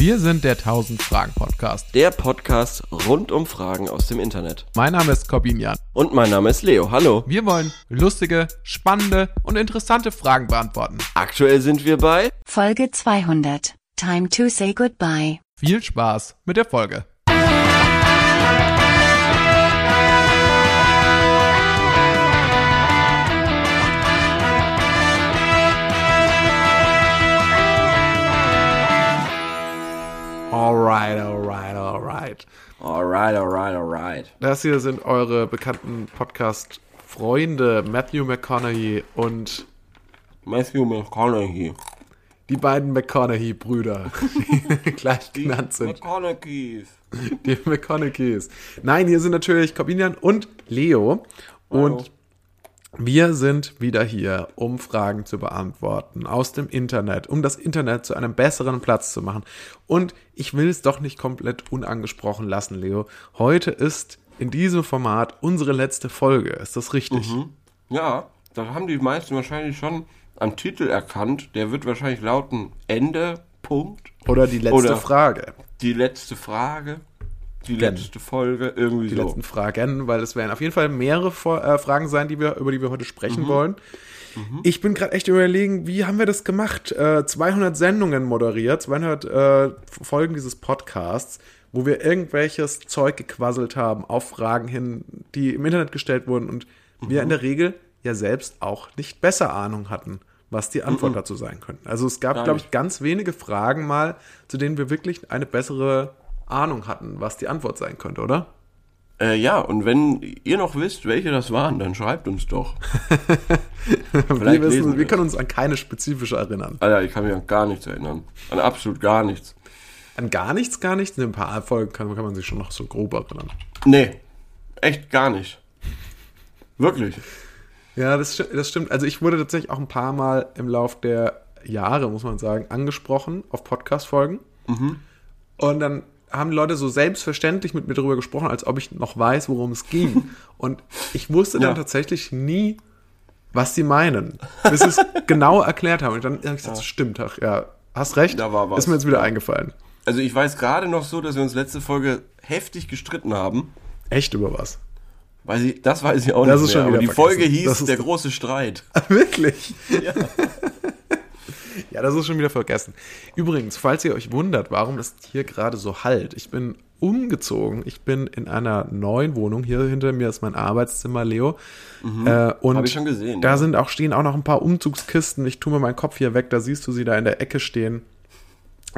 Wir sind der 1000 Fragen Podcast. Der Podcast rund um Fragen aus dem Internet. Mein Name ist Corbinian. Und mein Name ist Leo. Hallo. Wir wollen lustige, spannende und interessante Fragen beantworten. Aktuell sind wir bei Folge 200. Time to say goodbye. Viel Spaß mit der Folge. Alright, alright, alright. Alright, alright, alright. Das hier sind eure bekannten Podcast-Freunde Matthew McConaughey und Matthew McConaughey. die beiden McConaughey-Brüder, die gleich genannt sind. McConaughey's. Die McConaughey's. Nein, hier sind natürlich Corbinian und Leo. Und wir sind wieder hier, um Fragen zu beantworten aus dem Internet, um das Internet zu einem besseren Platz zu machen. Und ich will es doch nicht komplett unangesprochen lassen, Leo. Heute ist in diesem Format unsere letzte Folge. Ist das richtig? Ja, das haben die meisten wahrscheinlich schon am Titel erkannt. Der wird wahrscheinlich lauten Ende, Punkt. Oder die letzte Oder- Frage. Die letzte Frage. Die letzte Folge. Irgendwie Die so. letzten Fragen, weil es werden auf jeden Fall mehrere äh, Fragen sein, die wir, über die wir heute sprechen wollen. Ich bin gerade echt überlegen, wie haben wir das gemacht? Äh, 200 Sendungen moderiert, 200 äh, Folgen dieses Podcasts, wo wir irgendwelches Zeug gequasselt haben auf Fragen hin, die im Internet gestellt wurden und wir in der Regel ja selbst auch nicht besser Ahnung hatten, was die Antwort dazu sein könnte. Also es gab, glaube ich, ganz wenige Fragen mal, zu denen wir wirklich eine bessere Ahnung hatten, was die Antwort sein könnte, oder? Äh, ja, und wenn ihr noch wisst, welche das waren, dann schreibt uns doch. Wir, wissen, wir können uns an keine spezifische erinnern. Alter, ich kann mich an gar nichts erinnern. An absolut gar nichts. An gar nichts, gar nichts. In ein paar Folgen kann, kann man sich schon noch so grob erinnern. Nee, echt gar nicht. Wirklich. Ja, das, das stimmt. Also ich wurde tatsächlich auch ein paar Mal im Lauf der Jahre, muss man sagen, angesprochen auf Podcast-Folgen. Mhm. Und dann haben Leute so selbstverständlich mit mir darüber gesprochen, als ob ich noch weiß, worum es ging. Und ich wusste dann Ja. tatsächlich nie, was sie meinen, bis sie es genau erklärt haben. Und dann habe ich gesagt, stimmt, ach, ja, hast recht, Da war was. ist mir jetzt wieder eingefallen. Also ich weiß gerade noch so, dass wir uns letzte Folge heftig gestritten haben. Echt über was? Weiß ich, das weiß ich auch Das nicht ist mehr. schon Aber die Folge vergessen. hieß Das ist Der große Streit. Wirklich? Ja. Ja, das ist schon wieder vergessen. Übrigens, falls ihr euch wundert, warum es hier gerade so halt, ich bin umgezogen. Ich bin in einer neuen Wohnung. Hier hinter mir ist mein Arbeitszimmer, Leo. Äh, und Mhm. Ich schon gesehen, Da ja. sind auch, stehen auch noch ein paar Umzugskisten. Ich tue mir meinen Kopf hier weg, da siehst du sie da in der Ecke stehen.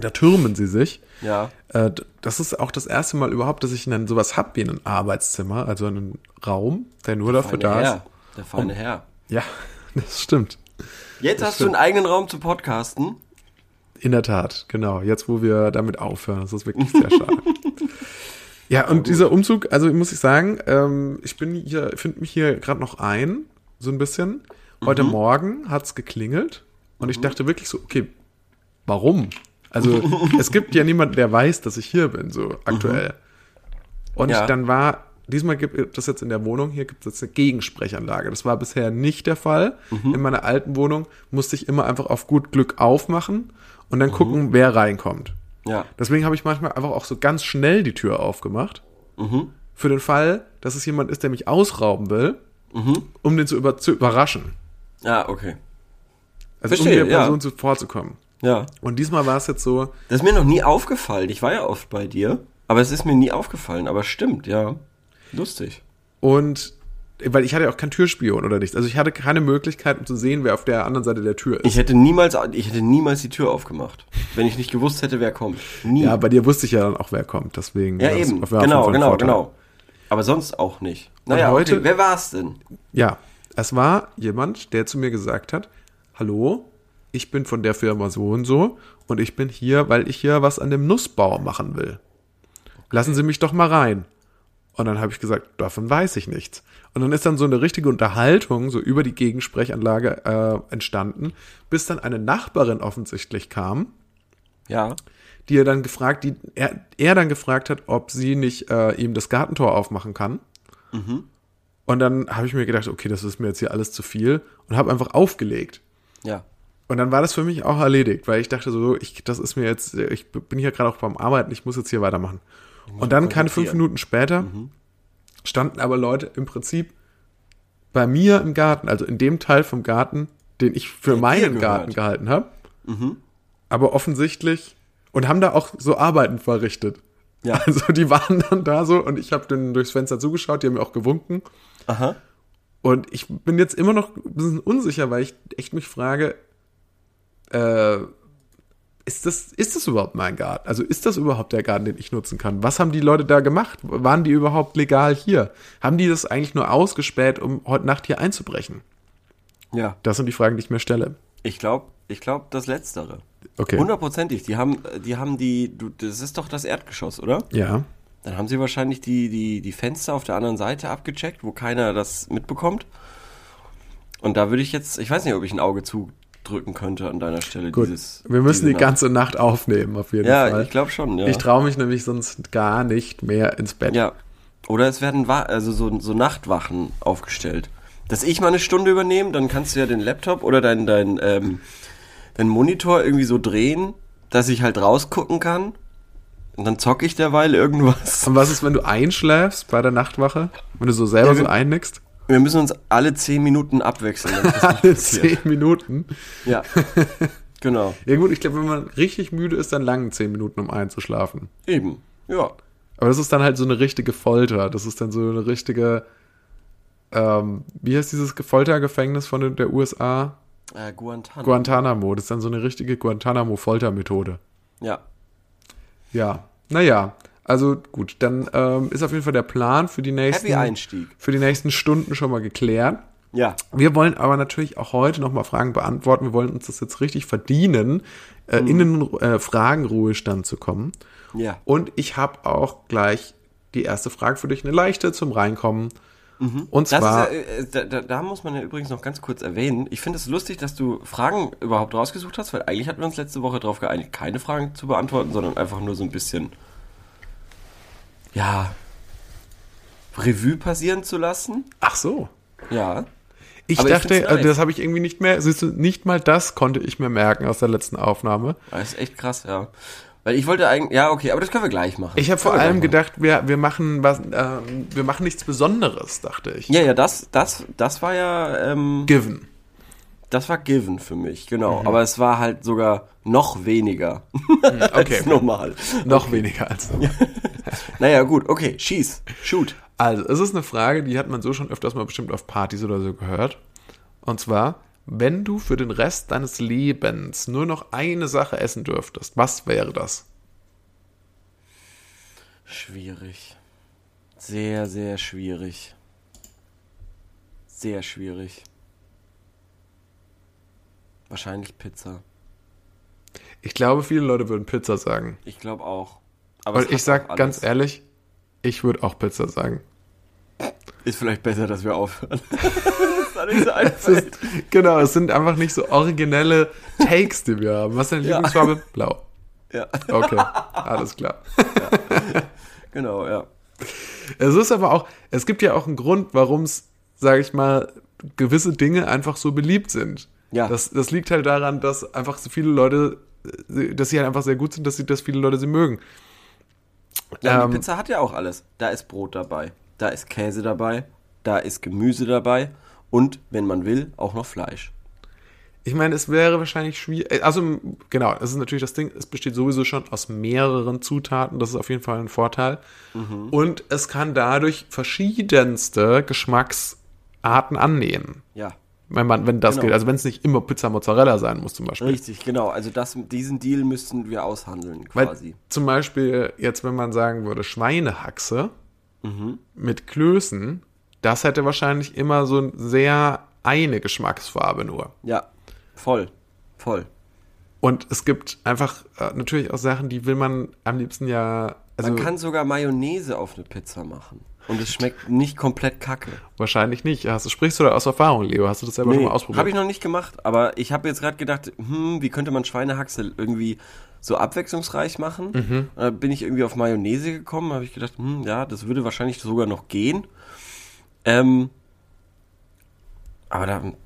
Da türmen sie sich. Ja. Äh, das ist auch das erste Mal überhaupt, dass ich dann sowas hab wie ein Arbeitszimmer, also einen Raum, der nur dafür Feine da Herr. ist. Der feine Herr. Ja, das stimmt. Jetzt hast du einen eigenen Raum zu podcasten. In der Tat, genau. Jetzt, wo wir damit aufhören, das ist wirklich sehr schade. ja, und dieser Umzug, also muss ich sagen, ähm, ich bin hier, finde mich hier gerade noch ein, so ein bisschen. Heute Morgen hat's geklingelt und ich dachte wirklich so, okay, warum? Also es gibt ja niemanden, der weiß, dass ich hier bin, so aktuell. Und Ja. dann war, diesmal gibt es jetzt in der Wohnung, hier gibt es jetzt eine Gegensprechanlage. Das war bisher nicht der Fall. In meiner alten Wohnung musste ich immer einfach auf gut Glück aufmachen und dann gucken, wer reinkommt. Ja. Deswegen habe ich manchmal einfach auch so ganz schnell die Tür aufgemacht. Mhm. Für den Fall, dass es jemand ist, der mich ausrauben will, um den zu, über, zu überraschen. Ja, okay. Also Verstehe, um der ja. Person zuvorzukommen. Ja. Und diesmal war es jetzt so, Das ist mir noch nie aufgefallen. Ich war ja oft bei dir, aber es ist mir nie aufgefallen. Aber stimmt, ja. Lustig. und weil ich hatte ja auch keinen Türspion oder nichts. Also ich hatte keine Möglichkeit, um zu sehen, wer auf der anderen Seite der Tür ist. Ich hätte niemals, ich hätte niemals die Tür aufgemacht, wenn ich nicht gewusst hätte, wer kommt. Nie. ja, bei dir wusste ich ja dann auch, wer kommt. Deswegen Ja, war eben. Genau, genau, Vorteil. genau. Aber sonst auch nicht. Naja, heute- okay. wer war's denn? Ja, es war jemand, der zu mir gesagt hat, hallo, ich bin von der Firma so und so und ich bin hier, weil ich hier was an dem Nussbau machen will. Lassen Sie mich doch mal rein. Und dann habe ich gesagt, davon weiß ich nichts. Und dann ist dann so eine richtige Unterhaltung so über die Gegensprechanlage äh, entstanden, bis dann eine Nachbarin offensichtlich kam, Ja. die er dann gefragt, die er, er dann gefragt hat, ob sie nicht äh, ihm das Gartentor aufmachen kann. Und dann habe ich mir gedacht, okay, das ist mir jetzt hier alles zu viel und habe einfach aufgelegt. Ja. Und dann war das für mich auch erledigt, weil ich dachte so, ich, das ist mir jetzt, ich bin hier gerade auch beim Arbeiten, ich muss jetzt hier weitermachen. Und dann keine fünf. Minuten später standen aber Leute im Prinzip bei mir im Garten, also in dem Teil vom Garten, den ich für dir meinen. Garten gehalten habe. Aber offensichtlich und haben da auch so Arbeiten verrichtet. Ja. Also die waren dann da so und ich habe denen durchs Fenster zugeschaut, die haben mir auch gewunken. Aha. Und ich bin jetzt immer noch ein bisschen unsicher, weil ich echt mich frage, äh, ist das, ist das überhaupt mein Garten? Also ist das überhaupt der Garten, den ich nutzen kann? Was haben die Leute da gemacht? Waren die überhaupt legal hier? Haben die das eigentlich nur ausgespäht, um heute Nacht hier einzubrechen? Ja. Das sind die Fragen, die ich mir stelle. Ich glaube, ich glaube das Letztere. Okay. Hundertprozentig. Die haben, die haben die, du, das ist doch das Erdgeschoss, oder? Ja. Dann haben sie wahrscheinlich die, die, die Fenster auf der anderen Seite abgecheckt, wo keiner das mitbekommt. Und da würde ich jetzt, ich weiß nicht, ob ich ein Auge zudrücken könnte an deiner Stelle. Gut. Dieses, Wir müssen die Nacht. ganze Nacht aufnehmen, auf jeden Ja, Fall. ich glaube schon, ja. Ich traue mich nämlich sonst gar nicht mehr ins Bett. Ja. Oder es werden also so, so Nachtwachen aufgestellt. Dass ich mal eine Stunde übernehme, dann kannst du ja den Laptop oder dein, dein, ähm, dein Monitor irgendwie so drehen, dass ich halt rausgucken kann. Und dann zocke ich derweil irgendwas. Und was ist, wenn du einschläfst bei der Nachtwache? Wenn du so selber Ja, so einnickst? Wir müssen uns alle zehn Minuten abwechseln. Alle zehn Minuten. Ja. Genau. Ja gut, ich glaube, wenn man richtig müde ist, dann langen zehn Minuten, um einzuschlafen. Eben. Ja. Aber das ist dann halt so eine richtige Folter. Das ist dann so eine richtige, ähm, wie heißt dieses Foltergefängnis von den- der USA? Äh, Guantanamo. Guantanamo. Das ist dann so eine richtige Guantanamo-Foltermethode. ja. Ja, naja. Also gut, dann ähm, ist auf jeden Fall der Plan für die nächsten, für die nächsten Stunden schon mal geklärt. Ja. Wir wollen aber natürlich auch heute nochmal Fragen beantworten. Wir wollen uns das jetzt richtig verdienen, äh, in den äh, Fragenruhestand zu kommen. Ja. Und ich habe auch gleich die erste Frage für dich, eine leichte zum Reinkommen. Und Das zwar, ja, äh, da, da, da muss man ja übrigens noch ganz kurz erwähnen. Ich finde es lustig, dass du Fragen überhaupt rausgesucht hast, weil eigentlich hatten wir uns letzte Woche darauf geeinigt, keine Fragen zu beantworten, sondern einfach nur so ein bisschen, ja, Revue passieren zu lassen. ach so. Ja. Ich Aber ich dachte, find's äh, nice. das habe ich irgendwie nicht mehr, siehst du, nicht mal das konnte ich mir merken aus der letzten Aufnahme. Das ist echt krass, ja. Weil ich wollte eigentlich, ja, okay, aber das können wir gleich machen. Ich habe vor allem gedacht, wir, wir machen was, ähm, wir machen nichts Besonderes, dachte ich. Ja, ja, das, das, das war ja, ähm, Given. Das war given für mich, Mhm. genau. Aber es war halt sogar noch weniger Okay. als normal. Noch weniger als. Naja, gut, okay, schieß, shoot. Also, es ist eine Frage, die hat man so schon öfters mal bestimmt auf Partys oder so gehört. Und zwar, wenn du für den Rest deines Lebens nur noch eine Sache essen dürftest, was wäre das? Schwierig. Sehr, sehr schwierig. Sehr schwierig. Wahrscheinlich Pizza. Ich glaube, viele Leute würden Pizza sagen. Ich glaube auch. Aber ich sag ganz ehrlich, ich würde auch Pizza sagen. Ist vielleicht besser, dass wir aufhören. das ist nicht so ist, genau, es sind einfach nicht so originelle Takes, die wir haben. Was ist deine Ja. Lieblingsfarbe? Blau. Ja, Okay, alles klar. genau, ja. Es ist aber auch, es gibt ja auch einen Grund, warum es, sage ich mal, gewisse Dinge einfach so beliebt sind. Ja. Das, das liegt halt daran, dass einfach so viele Leute, äh, dass sie halt einfach sehr gut sind, dass, sie, dass viele Leute sie mögen. ja Ähm, die Pizza hat ja auch alles. Da ist Brot dabei, da ist Käse dabei, da ist Gemüse dabei und, wenn man will, auch noch Fleisch. Ich meine, es wäre wahrscheinlich schwierig. Also, genau, das ist natürlich das Ding, es besteht sowieso schon aus mehreren Zutaten. Das ist auf jeden Fall ein Vorteil. Mhm. Und es kann dadurch verschiedenste Geschmacksarten annehmen. Ja, Wenn, man, wenn das Genau. geht. Also, wenn es nicht immer Pizza Mozzarella sein muss, zum Beispiel. richtig, genau. Also das, diesen Deal müssten wir aushandeln, Weil quasi. zum Beispiel, jetzt, wenn man sagen würde, Schweinehaxe mit Klößen, das hätte wahrscheinlich immer so sehr eine Geschmacksfarbe nur. Ja, voll, voll. Und es gibt einfach äh, natürlich auch Sachen, die will man am liebsten ja. Also Man kann sogar Mayonnaise auf eine Pizza machen. Und es schmeckt nicht komplett kacke. wahrscheinlich nicht. Hast du sprichst du da aus Erfahrung, Leo? Hast du das selber schon mal ausprobiert? habe ich noch nicht gemacht, aber ich habe jetzt gerade gedacht, hm, wie könnte man Schweinehaxe irgendwie so abwechslungsreich machen? Mhm. Da bin ich irgendwie auf Mayonnaise gekommen, habe ich gedacht, hm, ja, das würde wahrscheinlich sogar noch gehen. Ähm, aber dann,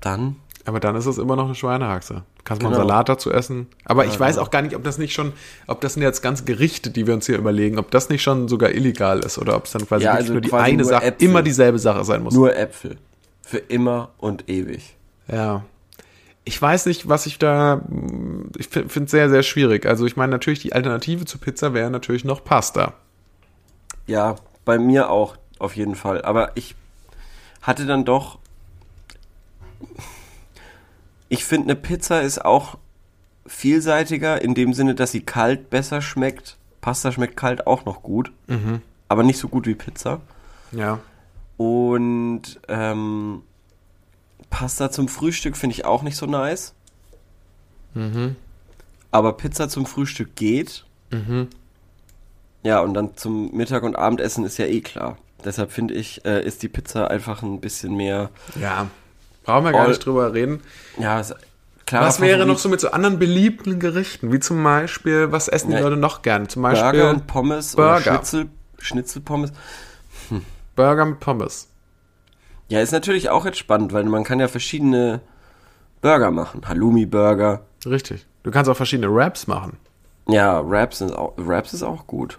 dann Aber dann ist es immer noch eine Schweinehaxe. Kannst mal einen Genau. Salat dazu essen. Aber ich weiß auch gar nicht, ob das nicht schon, ob das sind jetzt ganze Gerichte, die wir uns hier überlegen, ob das nicht schon sogar illegal ist oder ob es dann quasi Ja, also nur die eine nur Sache, Äpfel. immer dieselbe Sache sein muss. Nur Äpfel. Für immer und ewig. Ja. Ich weiß nicht, was ich da. Ich finde es sehr, sehr schwierig. Also, ich meine, natürlich, die Alternative zu Pizza wäre natürlich noch Pasta. Ja, bei mir auch, auf jeden Fall. Aber ich hatte dann doch. Ich finde, eine Pizza ist auch vielseitiger, in dem Sinne, dass sie kalt besser schmeckt. Pasta schmeckt kalt auch noch gut. Aber nicht so gut wie Pizza. Ja. Und ähm, Pasta zum Frühstück finde ich auch nicht so nice. Aber Pizza zum Frühstück geht. Ja, und dann zum Mittag- und Abendessen ist ja eh klar. Deshalb finde ich, äh, ist die Pizza einfach ein bisschen mehr. Ja. Brauchen wir gar All- nicht drüber reden. Ja, ist klar. Was wäre noch so mit so anderen beliebten Gerichten? Wie zum Beispiel, was essen die Leute noch gern? Zum Beispiel Burger und Pommes Burger. oder Schnitzel, Schnitzelpommes? Burger mit Pommes. Ja, ist natürlich auch jetzt spannend, weil man kann ja verschiedene Burger machen. Halloumi-Burger. Richtig. Du kannst auch verschiedene Wraps machen. Ja, Wraps ist auch, Wraps ist auch gut.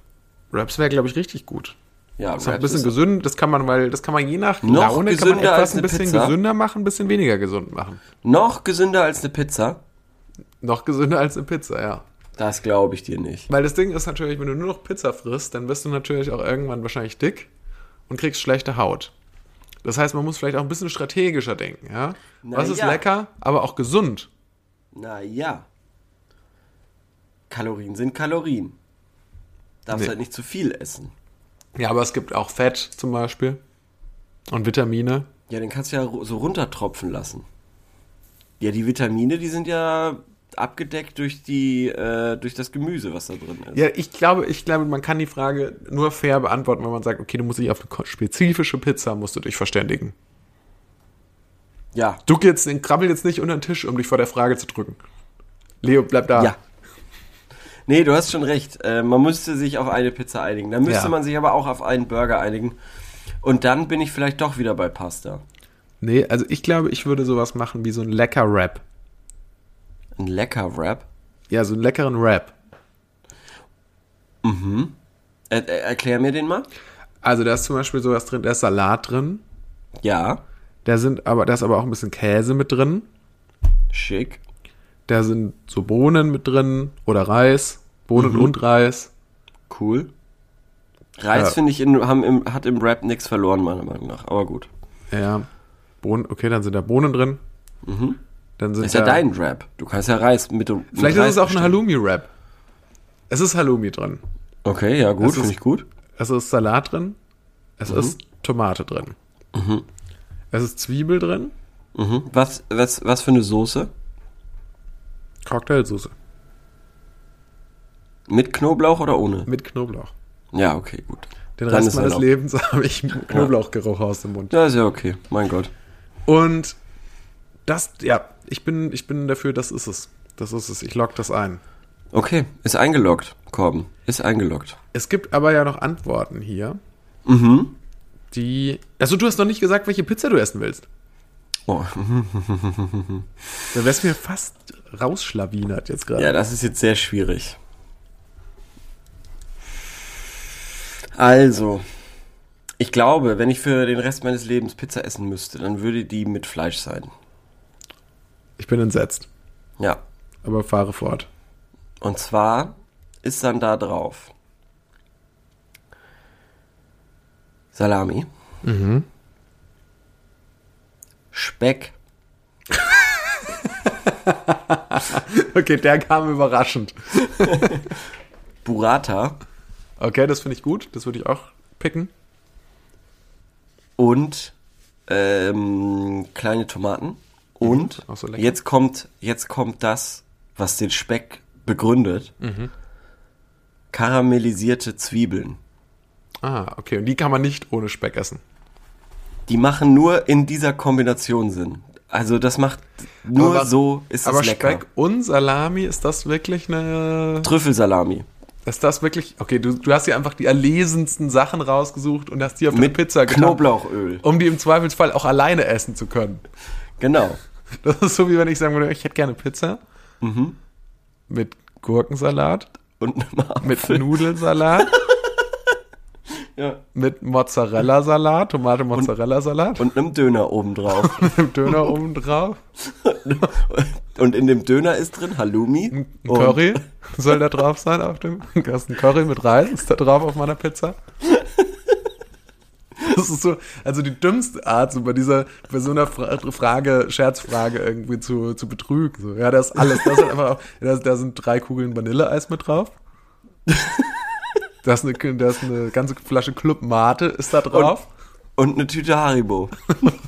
Wraps wäre, glaube ich, richtig gut. Ja, Das ist ein bisschen ist- gesund, das kann man, weil das kann man je nach Noch Laune kann man etwas ein bisschen Pizza? gesünder machen, ein bisschen weniger gesund machen. Noch gesünder als eine Pizza? Noch gesünder als eine Pizza, ja. Das glaube ich dir nicht. Weil das Ding ist natürlich, wenn du nur noch Pizza frisst, dann wirst du natürlich auch irgendwann wahrscheinlich dick und kriegst schlechte Haut. Das heißt, man muss vielleicht auch ein bisschen strategischer denken, ja? Na Was ist ja. lecker, aber auch gesund? Naja. Kalorien sind Kalorien. Darfst Nee. halt nicht zu viel essen. Ja, aber es gibt auch Fett zum Beispiel und Vitamine. Ja, den kannst du ja so runtertropfen lassen. Ja, die Vitamine, die sind ja abgedeckt durch die, äh, durch das Gemüse, was da drin ist. Ja, ich glaube, ich glaube, man kann die Frage nur fair beantworten, wenn man sagt, okay, du musst dich auf eine spezifische Pizza musst du dich verständigen. Ja. Du jetzt, krabbel jetzt nicht unter den Tisch, um dich vor der Frage zu drücken. Leo, bleib da. Ja. Nee, du hast schon recht. Äh, man müsste sich auf eine Pizza einigen. Dann müsste Ja. man sich aber auch auf einen Burger einigen. Und dann bin ich vielleicht doch wieder bei Pasta. Nee, also ich glaube, ich würde sowas machen wie so ein lecker Wrap. Ein lecker Wrap. Ja, so einen leckeren Wrap. Er, er, erklär mir den mal. Also da ist zum Beispiel sowas drin, da ist Salat drin, Ja. da sind aber, da ist aber auch ein bisschen Käse mit drin, Schick. Da sind so Bohnen mit drin oder Reis, Bohnen Mhm. und Reis. Cool. Reis, Ja. finde ich, in, haben im, hat im Rap nichts verloren, meiner Meinung nach. Aber gut. Ja, Bohnen, okay, dann sind da Bohnen drin. Dann sind Mhm. Ist ja da, dein Rap. Du kannst ja Reis mit dem. Vielleicht mit ist es auch ein bestellen. Halloumi-Wrap. Es ist Halloumi drin. Okay, ja, gut, Es finde ist- ich gut. Es ist Salat drin. Es Mhm. ist Tomate drin. Es ist Zwiebel drin. Mhm. Was, was, was für eine Soße? Cocktailsoße Mit Knoblauch oder ohne? mit Knoblauch. Ja, okay, gut. Den Dann Rest meines. Lebens habe ich Knoblauchgeruch aus dem Mund. Ja, ist ja okay. Mein Gott. Und das, ja, ich bin, ich bin dafür, das ist es. Das ist es. Ich log das ein. Okay, ist eingeloggt, Korben. Ist eingeloggt. Es gibt aber ja noch Antworten hier, Mhm. die. Also du hast noch nicht gesagt, welche Pizza du essen willst. Oh. Da wär's mir fast rausschlawinert jetzt gerade. Ja, das ist jetzt sehr schwierig. Also, ich glaube, wenn ich für den Rest meines Lebens Pizza essen müsste, dann würde die mit Fleisch sein. Ich bin entsetzt, Ja. aber fahre fort. Und zwar ist dann da drauf Salami, Speck, Okay, der kam überraschend. Burrata Okay, das finde ich gut. Das würde ich auch picken. und ähm, kleine Tomaten. Und auch so jetzt kommt jetzt kommt das, was den Speck begründet. Mhm. Karamellisierte Zwiebeln. Ah, okay. Und die kann man nicht ohne Speck essen. Die machen nur in dieser Kombination Sinn. Also das macht nur Aber- so ist aber es lecker. Speck und Salami, ist das wirklich eine. Trüffelsalami. Ist das wirklich. Okay, du, du hast hier einfach die erlesensten Sachen rausgesucht und hast die auf eine Mit Pizza getan, Knoblauchöl. um die im Zweifelsfall auch alleine essen zu können. Genau. Das ist so, wie wenn ich sagen würde, ich hätte gerne Pizza. mit Gurkensalat, Und einem Apfel. mit Nudelsalat, ja. mit Mozzarella-Salat, Tomate-Mozzarella-Salat, Und einem Döner obendrauf. mit dem Döner oben drauf, und in dem Döner ist drin Halloumi. ein und- Curry soll da drauf sein auf dem, da ist ein Curry mit Reis, ist da drauf auf meiner Pizza. Das ist so, also die dümmste Art, so bei dieser, bei so einer Fra Frage, Scherzfrage irgendwie zu, zu betrügen. So, ja, da ist alles. Da, ist halt einfach, auch- da, da sind drei Kugeln Vanilleeis mit drauf. Da ist eine, da ist eine ganze Flasche Club Mate ist da drauf. Und eine Tüte Haribo.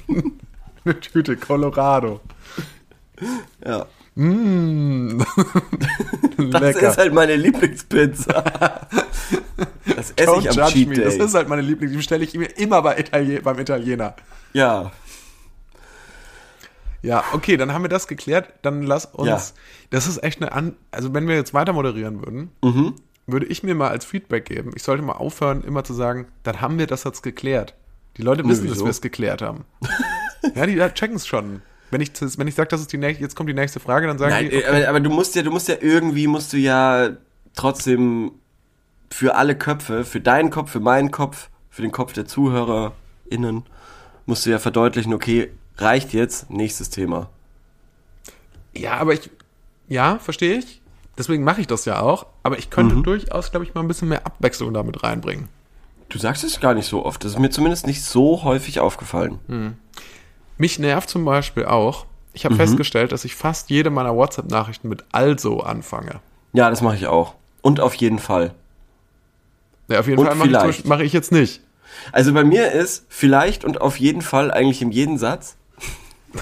eine Tüte Colorado. Ja. Mm. Das Lecker. ist halt meine Lieblingspizza. Das esse Don't ich am judge Cheat me. Day. Das ist halt meine Lieblings. Die bestelle ich mir immer bei Italien, beim Italiener. ja. Ja, okay, dann haben wir das geklärt. Dann lass uns. Ja. Das ist echt eine An. Also, wenn wir jetzt weiter moderieren würden, Mhm. Würde ich mir mal als Feedback geben, ich sollte mal aufhören, immer zu sagen, dann haben wir das jetzt geklärt. Die Leute wissen, dass wieso? wir es geklärt haben. ja, die checken es schon. Wenn ich, wenn ich sage, das ist die nächste, jetzt kommt die nächste Frage, dann sagen Nein, die, äh, aber, aber du musst ja, du musst ja irgendwie, musst du ja trotzdem für alle Köpfe, für deinen Kopf, für meinen Kopf, für den Kopf der ZuhörerInnen, musst du ja verdeutlichen, okay, reicht jetzt, nächstes Thema. ja, aber ich, ja, verstehe ich. Deswegen mache ich das ja auch. Aber ich könnte Mhm. durchaus, glaube ich, mal ein bisschen mehr Abwechslung damit reinbringen. Du sagst es gar nicht so oft. Das ist mir zumindest nicht so häufig aufgefallen. Mich nervt zum Beispiel auch, ich Mhm. habe festgestellt, dass ich fast jede meiner WhatsApp-Nachrichten mit also anfange. Ja, das mache ich auch. Und auf jeden Fall. Ja, auf jeden Und Fall mache ich, mache ich jetzt nicht. Also bei mir ist vielleicht und auf jeden Fall eigentlich in jedem Satz.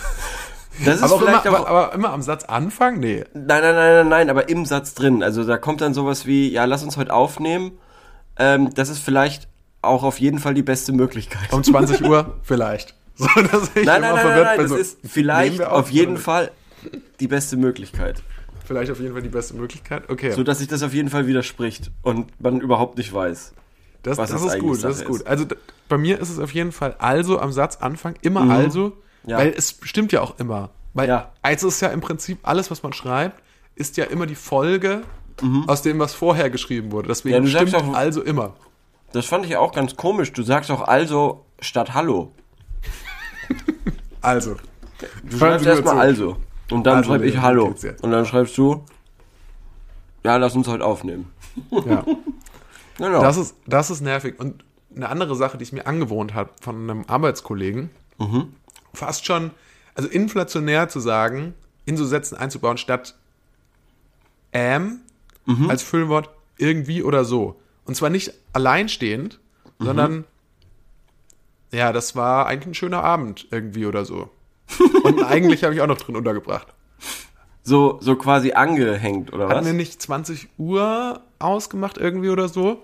Das ist Aber, auch immer, vielleicht auch, aber, immer am Satz Anfang? Nee. Nein, nein, nein, nein, nein, aber im Satz drin. Also da kommt dann sowas wie, ja, lass uns heute aufnehmen. Ähm, das ist vielleicht auch auf jeden Fall die beste Möglichkeit. Um 20 Uhr vielleicht. So, dass ich nein, nein, nein, nein, nein, das so, ist vielleicht wir auf jeden Fall die beste Möglichkeit. Vielleicht auf jeden Fall die beste Möglichkeit. Okay. So dass sich das auf jeden Fall widerspricht und man überhaupt nicht weiß. Das, Was das ist gut, das ist Sache gut. Also bei mir ist es auf jeden Fall also am Satzanfang immer also, Mhm. Ja. weil es stimmt ja auch immer. Weil Ja. also ist ja im Prinzip alles, was man schreibt, ist ja immer die Folge aus dem, was vorher geschrieben wurde. Deswegen Mhm. Ja, stimmt auch- also immer. Das fand ich auch ganz komisch. Du sagst auch also statt Hallo. Also. Du schreibst erstmal also. Und dann Also, schreibe ich Hallo. Und dann schreibst du, ja, lass uns heute aufnehmen. Ja. Genau. Das ist, das ist nervig. Und eine andere Sache, die ich mir angewohnt habe von einem Arbeitskollegen, Mhm. Fast schon, also inflationär zu sagen, in so Sätzen einzubauen, statt ähm Mhm. als Füllwort irgendwie oder so. Und zwar nicht alleinstehend, Mhm. sondern ja, das war eigentlich ein schöner Abend irgendwie oder so. Und eigentlich habe ich auch noch drin untergebracht. so, so quasi angehängt, oder Hatten was? wir nicht 20 Uhr ausgemacht irgendwie oder so?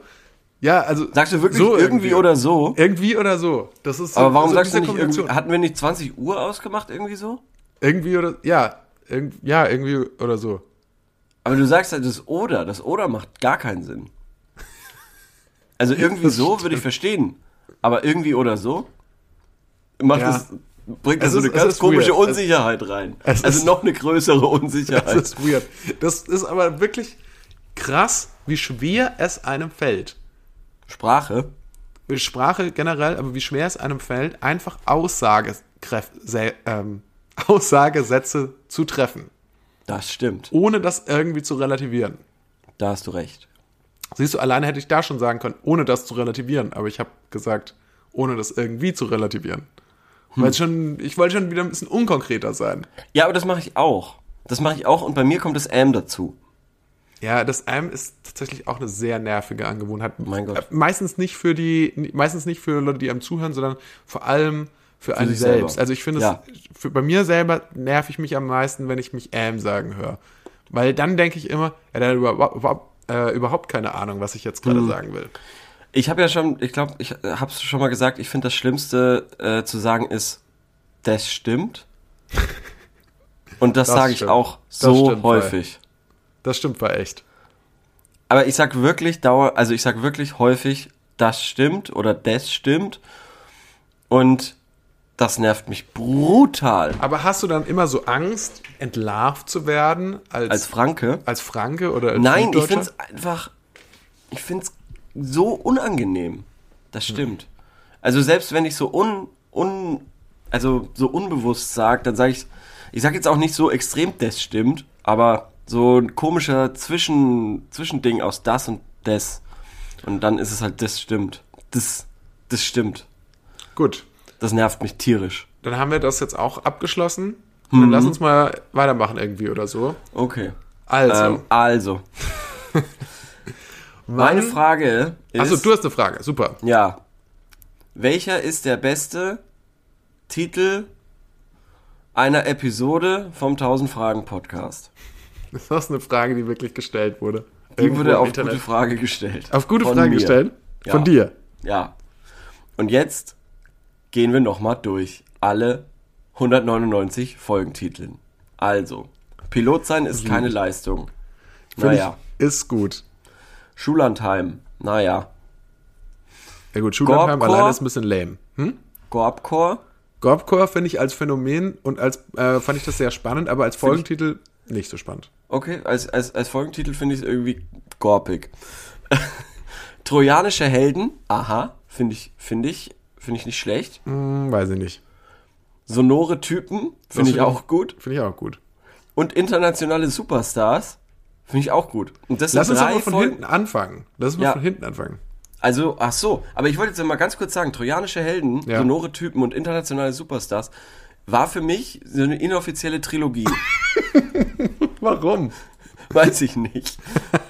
Ja, also. Sagst du wirklich so irgendwie, oder so? Irgendwie oder so. Das ist so, Aber warum so sagst du nicht irgendwie, hatten wir nicht 20 Uhr ausgemacht irgendwie so? Irgendwie oder, ja, irg, ja, irgendwie oder so. Aber du sagst halt das oder, das oder macht gar keinen Sinn. Also irgendwie Das so würde ich verstehen, aber irgendwie oder so macht Ja. das bringt das Es so eine es ganz komische weird. Es- Unsicherheit rein. es Also ist- noch eine größere Das Unsicherheit. ist weird. Das ist aber wirklich krass, wie schwer es einem fällt. Sprache. Sprache generell, aber wie schwer es einem fällt, einfach Aussagekräf- sä- ähm, Aussagesätze zu treffen, Das stimmt. ohne das irgendwie zu relativieren. Da hast du recht. Siehst du, alleine hätte ich da schon sagen können, ohne das zu relativieren, aber ich habe gesagt, ohne das irgendwie zu relativieren. Weil schon, ich wollte schon wieder ein bisschen unkonkreter sein. Ja, aber das mache ich auch. Das mache ich auch und bei mir kommt das M dazu. Ja, das M ist tatsächlich auch eine sehr nervige Angewohnheit. Mein Gott. Äh, Meistens nicht für die, meistens nicht für Leute, die einem zuhören, sondern vor allem für, einen sich selbst. selber. Also ich finde Ja. es, für, bei mir selber nerv ich mich am meisten, wenn ich mich M sagen höre. Weil dann denke ich immer, ja, überhaupt, überhaupt, äh, überhaupt keine Ahnung, was ich jetzt Mhm. gerade sagen will. Ich habe ja schon, ich glaube, ich habe es schon mal gesagt, ich finde das Schlimmste äh, zu sagen ist, das stimmt. Und das, Das sage ich auch so häufig. Das stimmt war echt. Aber ich sag wirklich dauer, also ich sag wirklich häufig, das stimmt oder das stimmt. Und Das nervt mich brutal. Aber hast du dann immer so Angst, entlarvt zu werden als, Als Franke? als Franke oder als Nein, ich es einfach, ich finde es so unangenehm. Das stimmt. Also selbst wenn ich so un, un also so unbewusst sage, dann sage ich, ich sage jetzt auch nicht so extrem, das stimmt, aber so ein komischer Zwischen, Zwischending aus das und das. Und dann ist es halt, das stimmt. Das, das stimmt. Gut, Das nervt mich tierisch. dann haben wir das jetzt auch abgeschlossen. Mhm. Dann lass uns mal weitermachen irgendwie oder so. Okay. Also, Ähm, also. Meine Frage ist. Achso, du hast eine Frage, super. Ja. Welcher ist der beste Titel einer Episode vom 1000 Fragen Podcast? Das ist eine Frage, die wirklich gestellt wurde. Die Irgendwo wurde auf Internet. gute Frage gestellt. auf gute Von Frage mir. gestellt? Ja. Von dir. Ja. Und jetzt gehen wir nochmal durch alle 199 Folgentiteln. Also, Pilot sein ist keine Leistung. Finde Naja. ist gut. Schullandheim. Naja. Ja gut, Schullandheim alleine ist ein bisschen lame. Hm? Gorbcore. Gorbcore finde ich als Phänomen und als äh, fand ich das sehr spannend, aber als Folgentitel nicht so spannend. Okay, als, als, als Folgentitel finde ich es irgendwie gorpig. Trojanische Helden. Aha. Finde ich, finde ich, finde ich nicht schlecht. Hm, weiß ich nicht. Sonore Typen. Finde ich find ich- auch gut. Finde ich auch gut. Und internationale Superstars. Finde ich auch gut. Und das Lass uns drei mal von Folgen. hinten anfangen. Lass uns Ja. mal von hinten anfangen. Also, ach so, aber ich wollte jetzt mal ganz kurz sagen, trojanische Helden, Ja. sonore Typen und internationale Superstars war für mich so eine inoffizielle Trilogie. Warum? Weiß ich nicht.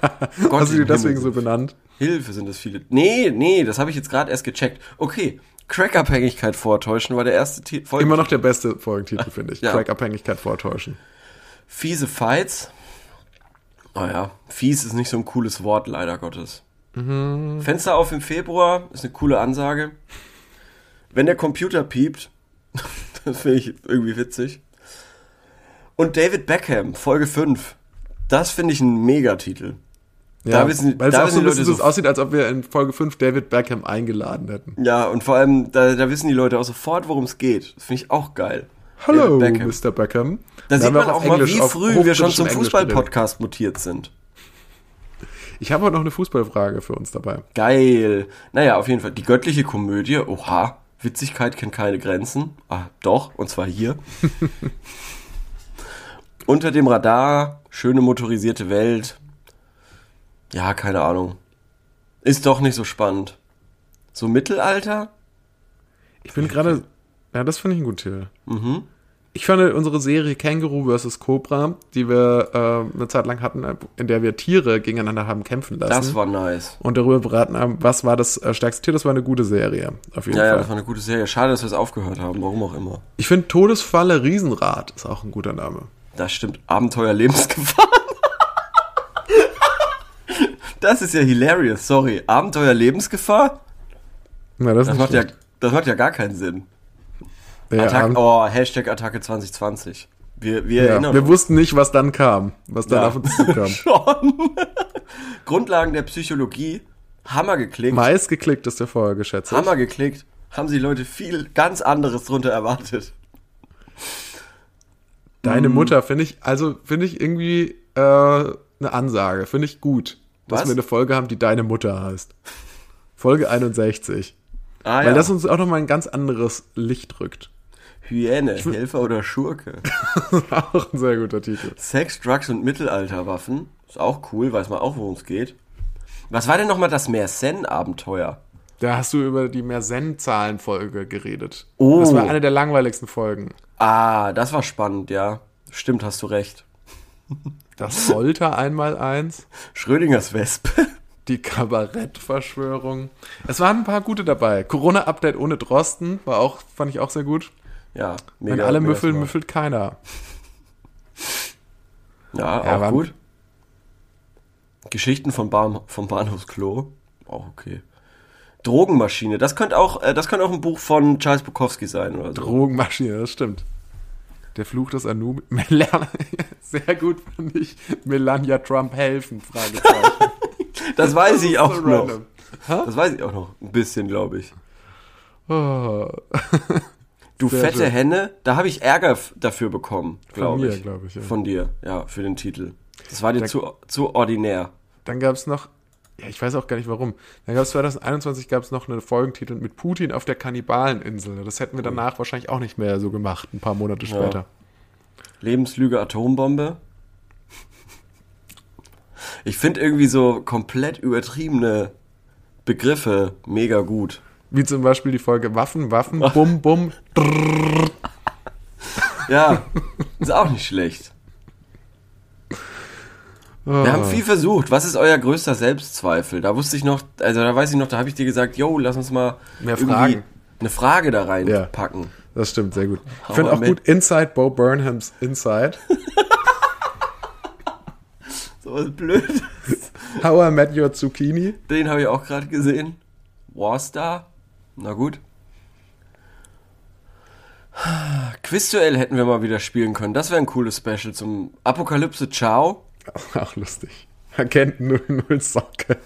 Gott Hast du die deswegen Himmel. so benannt? Hilfe sind das viele. Nee, nee, das habe ich jetzt gerade erst gecheckt. Okay, Crack-Abhängigkeit vortäuschen war der erste Ti- Folge. Immer noch der beste Folgentitel, finde ich. Ja. Track-Abhängigkeit vortäuschen. Fiese Fights. Naja, fies ist nicht so ein cooles Wort, leider Gottes. Mhm. Fenster auf im Februar ist eine coole Ansage. Wenn der Computer piept, das finde ich irgendwie witzig. Und David Beckham, Folge 5. Das finde ich ein Megatitel. Ja, Da wissen- weil es da auch so ein die bisschen Leute so so- aussieht, als ob wir in Folge 5 David Beckham eingeladen hätten. Ja, und vor allem, da, da wissen die Leute auch sofort, worum es geht. Das finde ich auch geil. Hallo, Beckham. Mr. Beckham. Da sieht man auf auch mal, wie früh wir schon zum. Fußball-Podcast mutiert sind. Ich habe heute noch eine Fußballfrage für uns dabei. Geil. Naja, auf jeden Fall. Die göttliche Komödie. Oha. Witzigkeit kennt keine Grenzen. Ah, doch. Und zwar hier. Unter dem Radar. Schöne motorisierte Welt. Ja, keine Ahnung. Ist doch nicht so spannend. So Mittelalter? Ich bin gerade. Ja, das finde ich ein guter Titel. Mhm. Ich fand unsere Serie Känguru vs. Cobra, die wir äh, eine Zeit lang hatten, in der wir Tiere gegeneinander haben kämpfen lassen. Das war nice. und darüber beraten haben, was war das äh, stärkste Tier. Das war eine gute Serie, auf jeden Ja, ja, Fall. das war eine gute Serie. Schade, dass wir es aufgehört haben. Warum auch immer. ich finde Todesfalle Riesenrad ist auch ein guter Name. Das stimmt. Abenteuer Lebensgefahr. Das ist ja hilarious. Sorry. Abenteuer Lebensgefahr? Na, das, Das macht, ja, das macht ja gar keinen Sinn. ja, Abend- oh, Hashtag Attacke 2020. Wir, wir ja, erinnern wir uns wussten nicht, was dann kam, was dann Ja. auf uns zukam. schon. Grundlagen der Psychologie. Hammer geklickt. Meist geklickt ist der Folge, geschätzt. Hammer geklickt. Haben sie Leute viel ganz anderes drunter erwartet. Deine Mhm. Mutter finde ich, also finde ich irgendwie äh, eine Ansage, finde ich gut, dass Was? wir eine Folge haben, die Deine Mutter heißt. Folge 61. Ah, Weil das uns auch nochmal ein ganz anderes Licht rückt. Hyäne, Helfer oder Schurke. auch ein sehr guter Titel. Sex, Drugs und Mittelalterwaffen. Ist auch cool, weiß man auch, worum es geht. Was war denn nochmal das Mersenne-Abenteuer? Da hast du über die Mersenne-Zahlen-Folge geredet. Oh. Das war eine der langweiligsten Folgen. Ah, das war spannend, ja. Stimmt, hast du recht. Das Folter einmal eins. Schrödingers Wespe. Die Kabarettverschwörung. Es waren ein paar gute dabei. Corona-Update ohne Drosten war auch, fand ich auch sehr gut. Ja, Wenn alle mega müffeln, müffelt keiner. Ja, Ja, auch gut. Geschichten vom, Bahn, vom Bahnhofsklo. Auch okay. Drogenmaschine. Das könnte auch, äh, das könnte auch ein Buch von Charles Bukowski sein oder so. Drogenmaschine, das stimmt. Der Fluch des Anubi. Melan Sehr gut fand ich. Melania Trump helfen? Fragezeichen. Das weiß ich auch so noch. Das weiß ich auch noch. Ein bisschen, glaube ich. Oh. Du Sehr fette schön. Henne, da habe ich Ärger dafür bekommen, glaube mir, ich. glaub ich, ja. Von dir, ja, für den Titel. Das war dir Da- zu, zu ordinär. Dann gab es noch, ja, ich weiß auch gar nicht warum. Dann gab es 2021 gab es noch eine Folgentitel mit Putin auf der Kannibaleninsel. Das hätten wir danach wahrscheinlich auch nicht mehr so gemacht, ein paar Monate später. Lebenslüge, Atombombe. Ich finde irgendwie so komplett übertriebene Begriffe mega gut. Wie zum Beispiel die Folge Waffen, Waffen, Bum, Bum. Ja, ist auch nicht schlecht. Wir haben viel versucht. Was ist euer größter Selbstzweifel? Da wusste ich noch, also da weiß ich noch, da habe ich dir gesagt, yo, lass uns mal Mehr Fragen. eine Frage da Ja. reinpacken. Das stimmt, sehr gut. Ich finde auch mit. gut Inside Bo Burnhams Inside. So was blöd. How I Met Your Zucchini. Den habe ich auch gerade gesehen. Warstar. Na gut. Quizduell hätten wir mal wieder spielen können. Das wäre ein cooles Special zum Apokalypse Ciao. Auch lustig. Erkennt 00 Socke.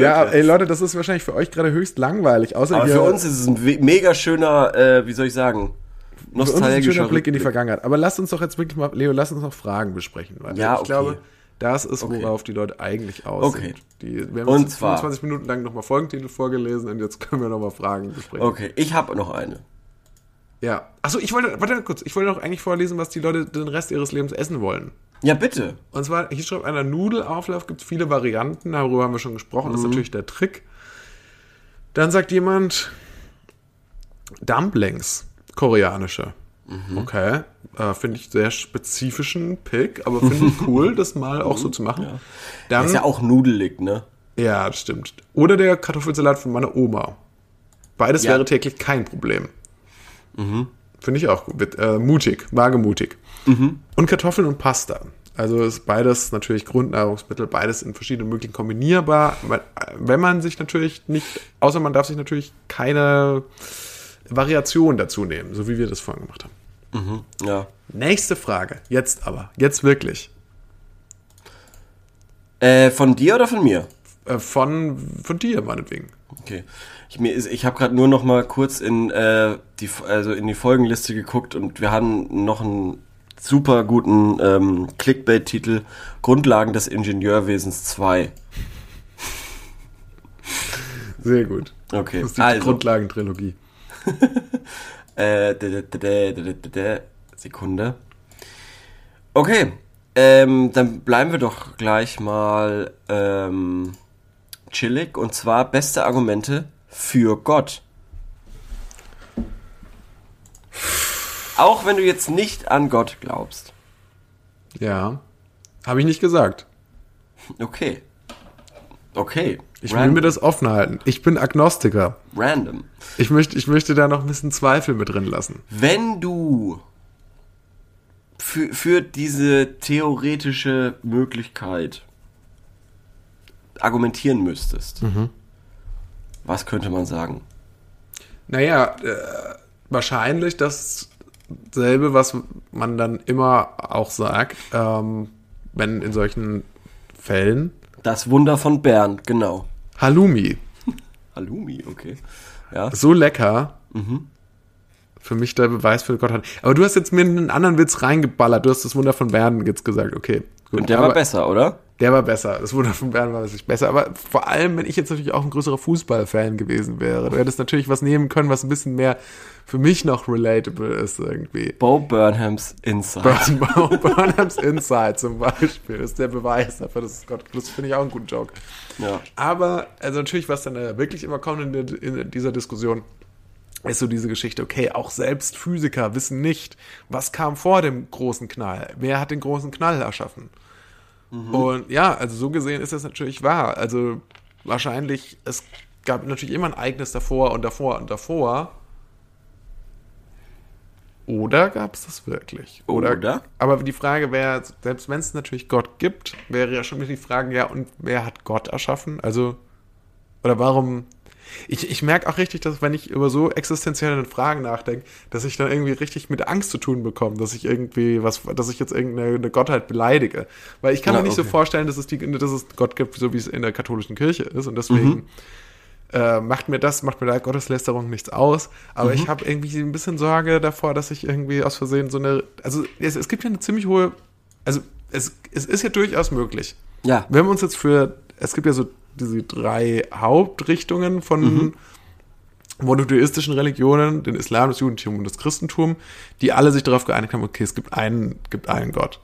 Ja, ey Leute, das ist wahrscheinlich für euch gerade höchst langweilig. Außer Aber für uns ist es ein mega schöner, äh, wie soll ich sagen, uns nostalgischer schöner Blick in die. Vergangenheit. Aber lasst uns doch jetzt wirklich mal, Leo, lasst uns noch Fragen besprechen. Weil Ja, ich okay. glaube, das ist, Okay. worauf die Leute eigentlich aus Okay. sind. Die, wir haben Und jetzt zwar- 25 Minuten lang nochmal Folgentitel vorgelesen und jetzt können wir nochmal Fragen besprechen. Okay, ich habe noch eine. Ja. Achso, ich wollte, warte kurz, ich wollte noch eigentlich vorlesen, was die Leute den Rest ihres Lebens essen wollen. Ja, bitte. Und zwar, hier schreibt einer Nudelauflauf, gibt es viele Varianten, darüber haben wir schon gesprochen, Mhm. das ist natürlich der Trick. Dann sagt jemand Dumplings, koreanische. Mhm. Okay, äh, finde ich sehr spezifischen Pick, aber finde ich cool, das mal auch so zu machen. Dann, Ist ja auch nudelig, ne? ja, das stimmt. Oder der Kartoffelsalat von meiner Oma. Beides Ja. wäre täglich kein Problem. Finde ich auch gut. Äh, mutig, wagemutig. Und Kartoffeln und Pasta. Also ist beides natürlich Grundnahrungsmittel, beides in verschiedenen möglichen kombinierbar. Wenn man sich natürlich nicht, außer man darf sich natürlich keine Variation dazu nehmen, so wie wir das vorhin gemacht haben. Ja. Nächste Frage, jetzt aber, jetzt wirklich. Äh, von dir oder von mir? Äh, Von, von dir, meinetwegen. Okay. Ich, mir ich habe gerade nur noch mal kurz in, äh, die, also in die Folgenliste geguckt und wir haben noch einen super guten ähm, Clickbait-Titel Grundlagen des Ingenieurwesens 2. Sehr gut. Okay, Das ist die also. Grundlagentrilogie. Äh, Sekunde. Okay, ähm, dann bleiben wir doch gleich mal ähm, chillig und zwar beste Argumente für Gott. Auch wenn du jetzt nicht an Gott glaubst. Ja. Habe ich nicht gesagt. Okay. Okay. Ich will mir das offen halten. Ich bin Agnostiker. random. Ich möchte, ich möchte da noch ein bisschen Zweifel mit drin lassen. Wenn du für, für diese theoretische Möglichkeit argumentieren müsstest, was könnte man sagen? Naja, äh, wahrscheinlich dasselbe, was man dann immer auch sagt, ähm, wenn in solchen Fällen Das Wunder von Bern, genau. Halloumi. Halloumi, okay. Ja. So lecker. Für mich der Beweis für Gott hat. Aber du hast jetzt mir einen anderen Witz reingeballert. Du hast das Wunder von Bern jetzt gesagt. Okay. Gut. Und der Aber war besser, oder? Der war besser. Das Wunder von Bern war wirklich besser. Aber vor allem, wenn ich jetzt natürlich auch ein größerer Fußballfan gewesen wäre, du hättest natürlich was nehmen können, was ein bisschen mehr für mich noch relatable ist irgendwie. Bo Burnhams Inside. Burn, Burnhams Inside zum Beispiel ist der Beweis dafür, dass Gott Das finde ich auch einen guten Joke. Ja. Aber, also natürlich, was dann äh, wirklich immer kommt in, der, in dieser Diskussion, ist so diese Geschichte, okay, auch selbst Physiker wissen nicht, was kam vor dem großen Knall. Wer hat den großen Knall erschaffen? Und ja, also so gesehen ist das natürlich wahr. Also wahrscheinlich, es gab natürlich immer ein Ereignis davor und davor und davor. Oder gab es das wirklich? Oder? Aber die Frage wäre, selbst wenn es natürlich Gott gibt, wäre ja schon die Frage, ja, und wer hat Gott erschaffen? Also, oder warum? Ich, ich merke auch richtig, dass wenn ich über so existenzielle Fragen nachdenke, dass ich dann irgendwie richtig mit Angst zu tun bekomme, dass ich irgendwie was, dass ich jetzt irgendeine eine Gottheit beleidige. Weil ich kann Ja, mir nicht so okay. vorstellen, dass es, die, dass es Gott gibt, so wie es in der katholischen Kirche ist. Und deswegen äh, macht mir das, macht mir da Gotteslästerung nichts aus. Aber ich habe irgendwie ein bisschen Sorge davor, dass ich irgendwie aus Versehen so eine, also es, es gibt ja eine ziemlich hohe, also es, es ist ja durchaus möglich. Ja. Wenn wir uns jetzt für, es gibt ja so diese drei Hauptrichtungen von monotheistischen Religionen, den Islam, das Judentum und das Christentum, die alle sich darauf geeinigt haben, okay, es gibt einen, gibt einen Gott.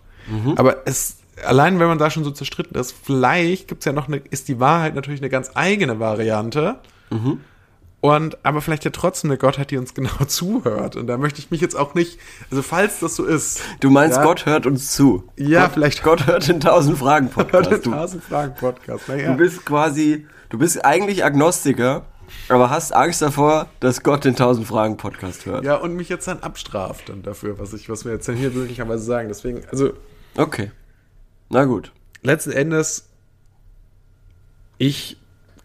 Aber es, allein wenn man da schon so zerstritten ist, vielleicht gibt's ja noch eine, ist die Wahrheit natürlich eine ganz eigene Variante. Und aber vielleicht ja trotzdem eine Gottheit, die uns genau zuhört. Und da möchte ich mich jetzt auch nicht, also falls das so ist. Du meinst, ja, Gott hört uns zu. Ja, Gott, vielleicht- Gott hört den 1000 Fragen hört Podcast. den Du, 1000 Fragen Podcast. Naja. du bist quasi, du bist eigentlich Agnostiker, aber hast Angst davor, dass Gott den 1000 Fragen Podcast hört. Ja, und mich jetzt dann abstraft dann dafür, was ich, was wir jetzt hier möglicherweise sagen. Deswegen, also Okay. Na gut. letzten Endes, ich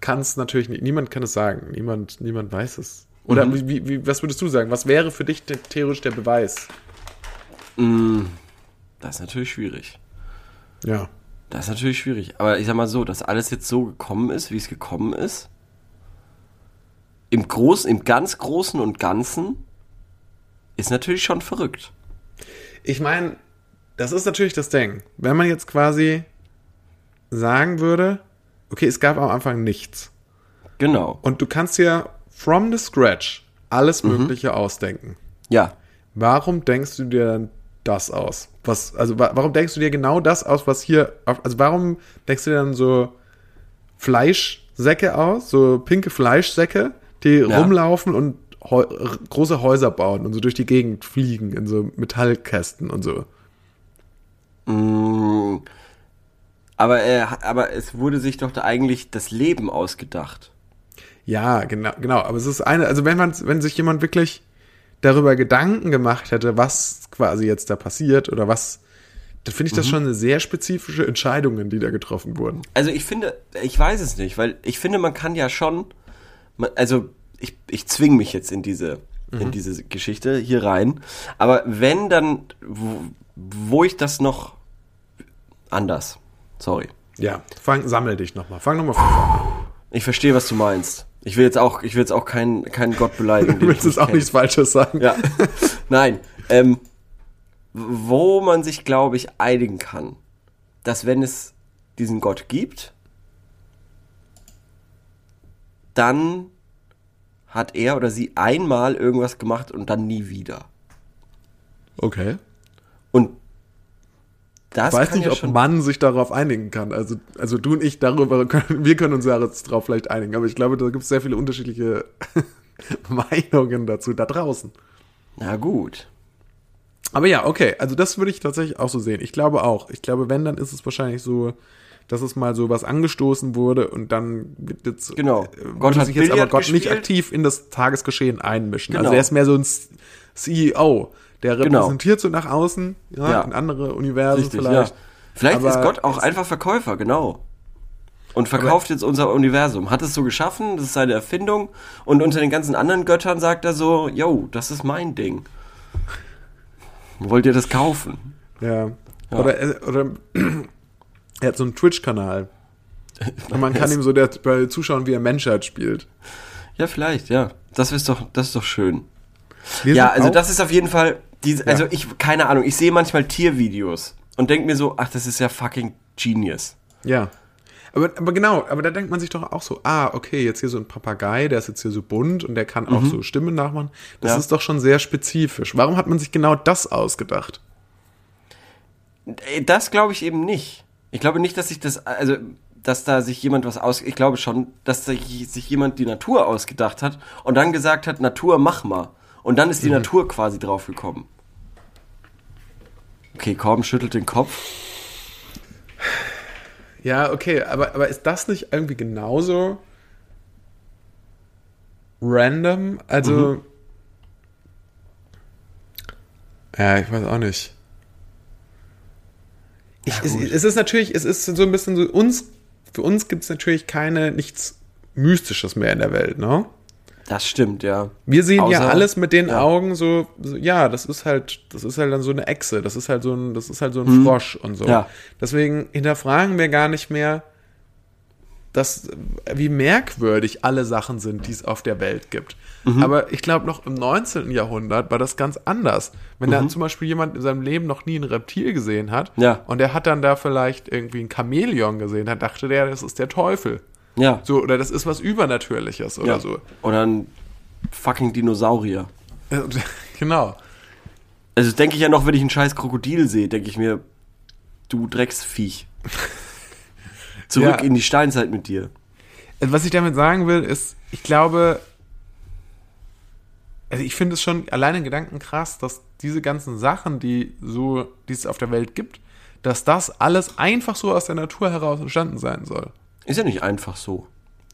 kann es natürlich nicht, niemand kann es sagen. Niemand, niemand weiß es. Oder Mhm. wie, wie, was würdest du sagen? Was wäre für dich theoretisch der Beweis? Das ist natürlich schwierig. Ja. Das ist natürlich schwierig. Aber ich sag mal so, dass alles jetzt so gekommen ist, wie es gekommen ist. Im Großen, im ganz Großen und Ganzen ist natürlich schon verrückt. Ich meine, das ist natürlich das Ding. Wenn man jetzt quasi sagen würde, okay, es gab am Anfang nichts. Genau. Und du kannst dir from the scratch alles Mhm. Mögliche ausdenken. Ja. Warum denkst du dir dann das aus? Was, also wa warum denkst du dir genau das aus, was hier, auf, also warum denkst du dir dann so Fleischsäcke aus, so pinke Fleischsäcke, die Ja. rumlaufen und Heu große Häuser bauen und so durch die Gegend fliegen in so Metallkästen und so? Mm, Aber, er, aber es wurde sich doch da eigentlich das Leben ausgedacht. Ja, genau, genau. Aber es ist eine, also wenn man, wenn sich jemand wirklich darüber Gedanken gemacht hätte, was quasi jetzt da passiert oder was, dann finde ich das schon eine sehr spezifische Entscheidungen, die da getroffen wurden. Also ich finde, ich weiß es nicht, weil ich finde, man kann ja schon, man- also ich, ich zwing mich jetzt in diese, in diese Geschichte hier rein, aber wenn dann, wo, wo ich das noch anders, sorry. Ja, fang, sammel dich nochmal. Fang nochmal von vorne an. Ich verstehe, was du meinst. Ich will jetzt auch, ich will jetzt auch keinen, keinen Gott beleidigen. Du willst jetzt auch kenn. nichts Falsches sagen. Ja. Nein. Ähm, wo man sich, glaube ich, einigen kann, dass wenn es diesen Gott gibt, dann hat er oder sie einmal irgendwas gemacht und dann nie wieder. Okay. Das Ich weiß nicht, ja ob man sich darauf einigen kann. Also, also du und ich darüber können, wir können uns ja jetzt drauf vielleicht einigen, aber ich glaube, da gibt es sehr viele unterschiedliche Meinungen dazu da draußen. Na gut. Aber ja, okay, also das würde ich tatsächlich auch so sehen. Ich glaube auch. Ich glaube, wenn, dann ist es wahrscheinlich so, dass es mal so was angestoßen wurde und dann wird jetzt, Genau. äh, Gott hat sich jetzt aber Billard Gott nicht gespielt. aktiv in das Tagesgeschehen einmischen. Genau. Also er ist mehr so ein CEO, der Genau. repräsentiert so nach außen, ja, Ja. in andere Universen Richtig, vielleicht. ja. Vielleicht Aber ist Gott auch einfach Verkäufer, genau. Und verkauft jetzt unser Universum. Hat es so geschaffen, das ist seine Erfindung. Und unter den ganzen anderen Göttern sagt er so, yo, das ist mein Ding. Wollt ihr das kaufen? Ja. Oder, äh, oder er hat so einen Twitch-Kanal. Und man kann ihm so der, bei zuschauen, wie er Menschheit spielt. Ja, vielleicht, ja. Das ist doch, das ist doch schön. Wir Ja, also das ist auf jeden Fall, diese, also ich, keine Ahnung, ich sehe manchmal Tiervideos und denke mir so, ach, das ist ja fucking genius. Ja. Aber, aber genau, aber da denkt man sich doch auch so, ah, okay, jetzt hier so ein Papagei, der ist jetzt hier so bunt und der kann auch so Stimmen nachmachen. Das Mhm. Ja. ist doch schon sehr spezifisch. Warum hat man sich genau das ausgedacht? Äh, Das glaube ich eben nicht. Ich glaube nicht, dass sich das, also, dass da sich jemand was aus, ich glaube schon, dass sich sich jemand die Natur ausgedacht hat und dann gesagt hat, Natur, mach mal. Und dann ist die Natur quasi drauf gekommen. Okay, Korben schüttelt den Kopf. Ja, okay, aber, aber ist das nicht irgendwie genauso random? Also. Mhm. Ja, ich weiß auch nicht. Ich, es, es ist natürlich, es ist so ein bisschen so, uns, für uns gibt es natürlich keine, nichts Mystisches mehr in der Welt, ne? Das stimmt, ja. Wir sehen ja Außer- alles mit den ja. Augen so, so, ja, das ist halt, das ist halt dann so eine Echse, das ist halt so ein, das ist halt so ein Frosch und so. Mhm. Ja. Deswegen hinterfragen wir gar nicht mehr, dass, wie merkwürdig alle Sachen sind, die es auf der Welt gibt. Mhm. Aber ich glaube, noch im 19. Jahrhundert war das ganz anders. Wenn da zum Beispiel jemand in seinem Leben noch nie ein Reptil gesehen hat Mhm. Ja. und der hat dann da vielleicht irgendwie ein Chamäleon gesehen, dann dachte der, das ist der Teufel. Ja. So, oder das ist was Übernatürliches oder ja. so. Oder ein fucking Dinosaurier. Äh, genau. Also denke ich ja noch, wenn ich einen scheiß Krokodil sehe, denke ich mir, du Drecksviech. Zurück Ja. in die Steinzeit mit dir. Also, Was ich damit sagen will, ist, ich glaube, also ich finde es schon alleine in Gedanken krass, dass diese ganzen Sachen, die so, die es auf der Welt gibt, dass das alles einfach so aus der Natur heraus entstanden sein soll. Ist ja nicht einfach so.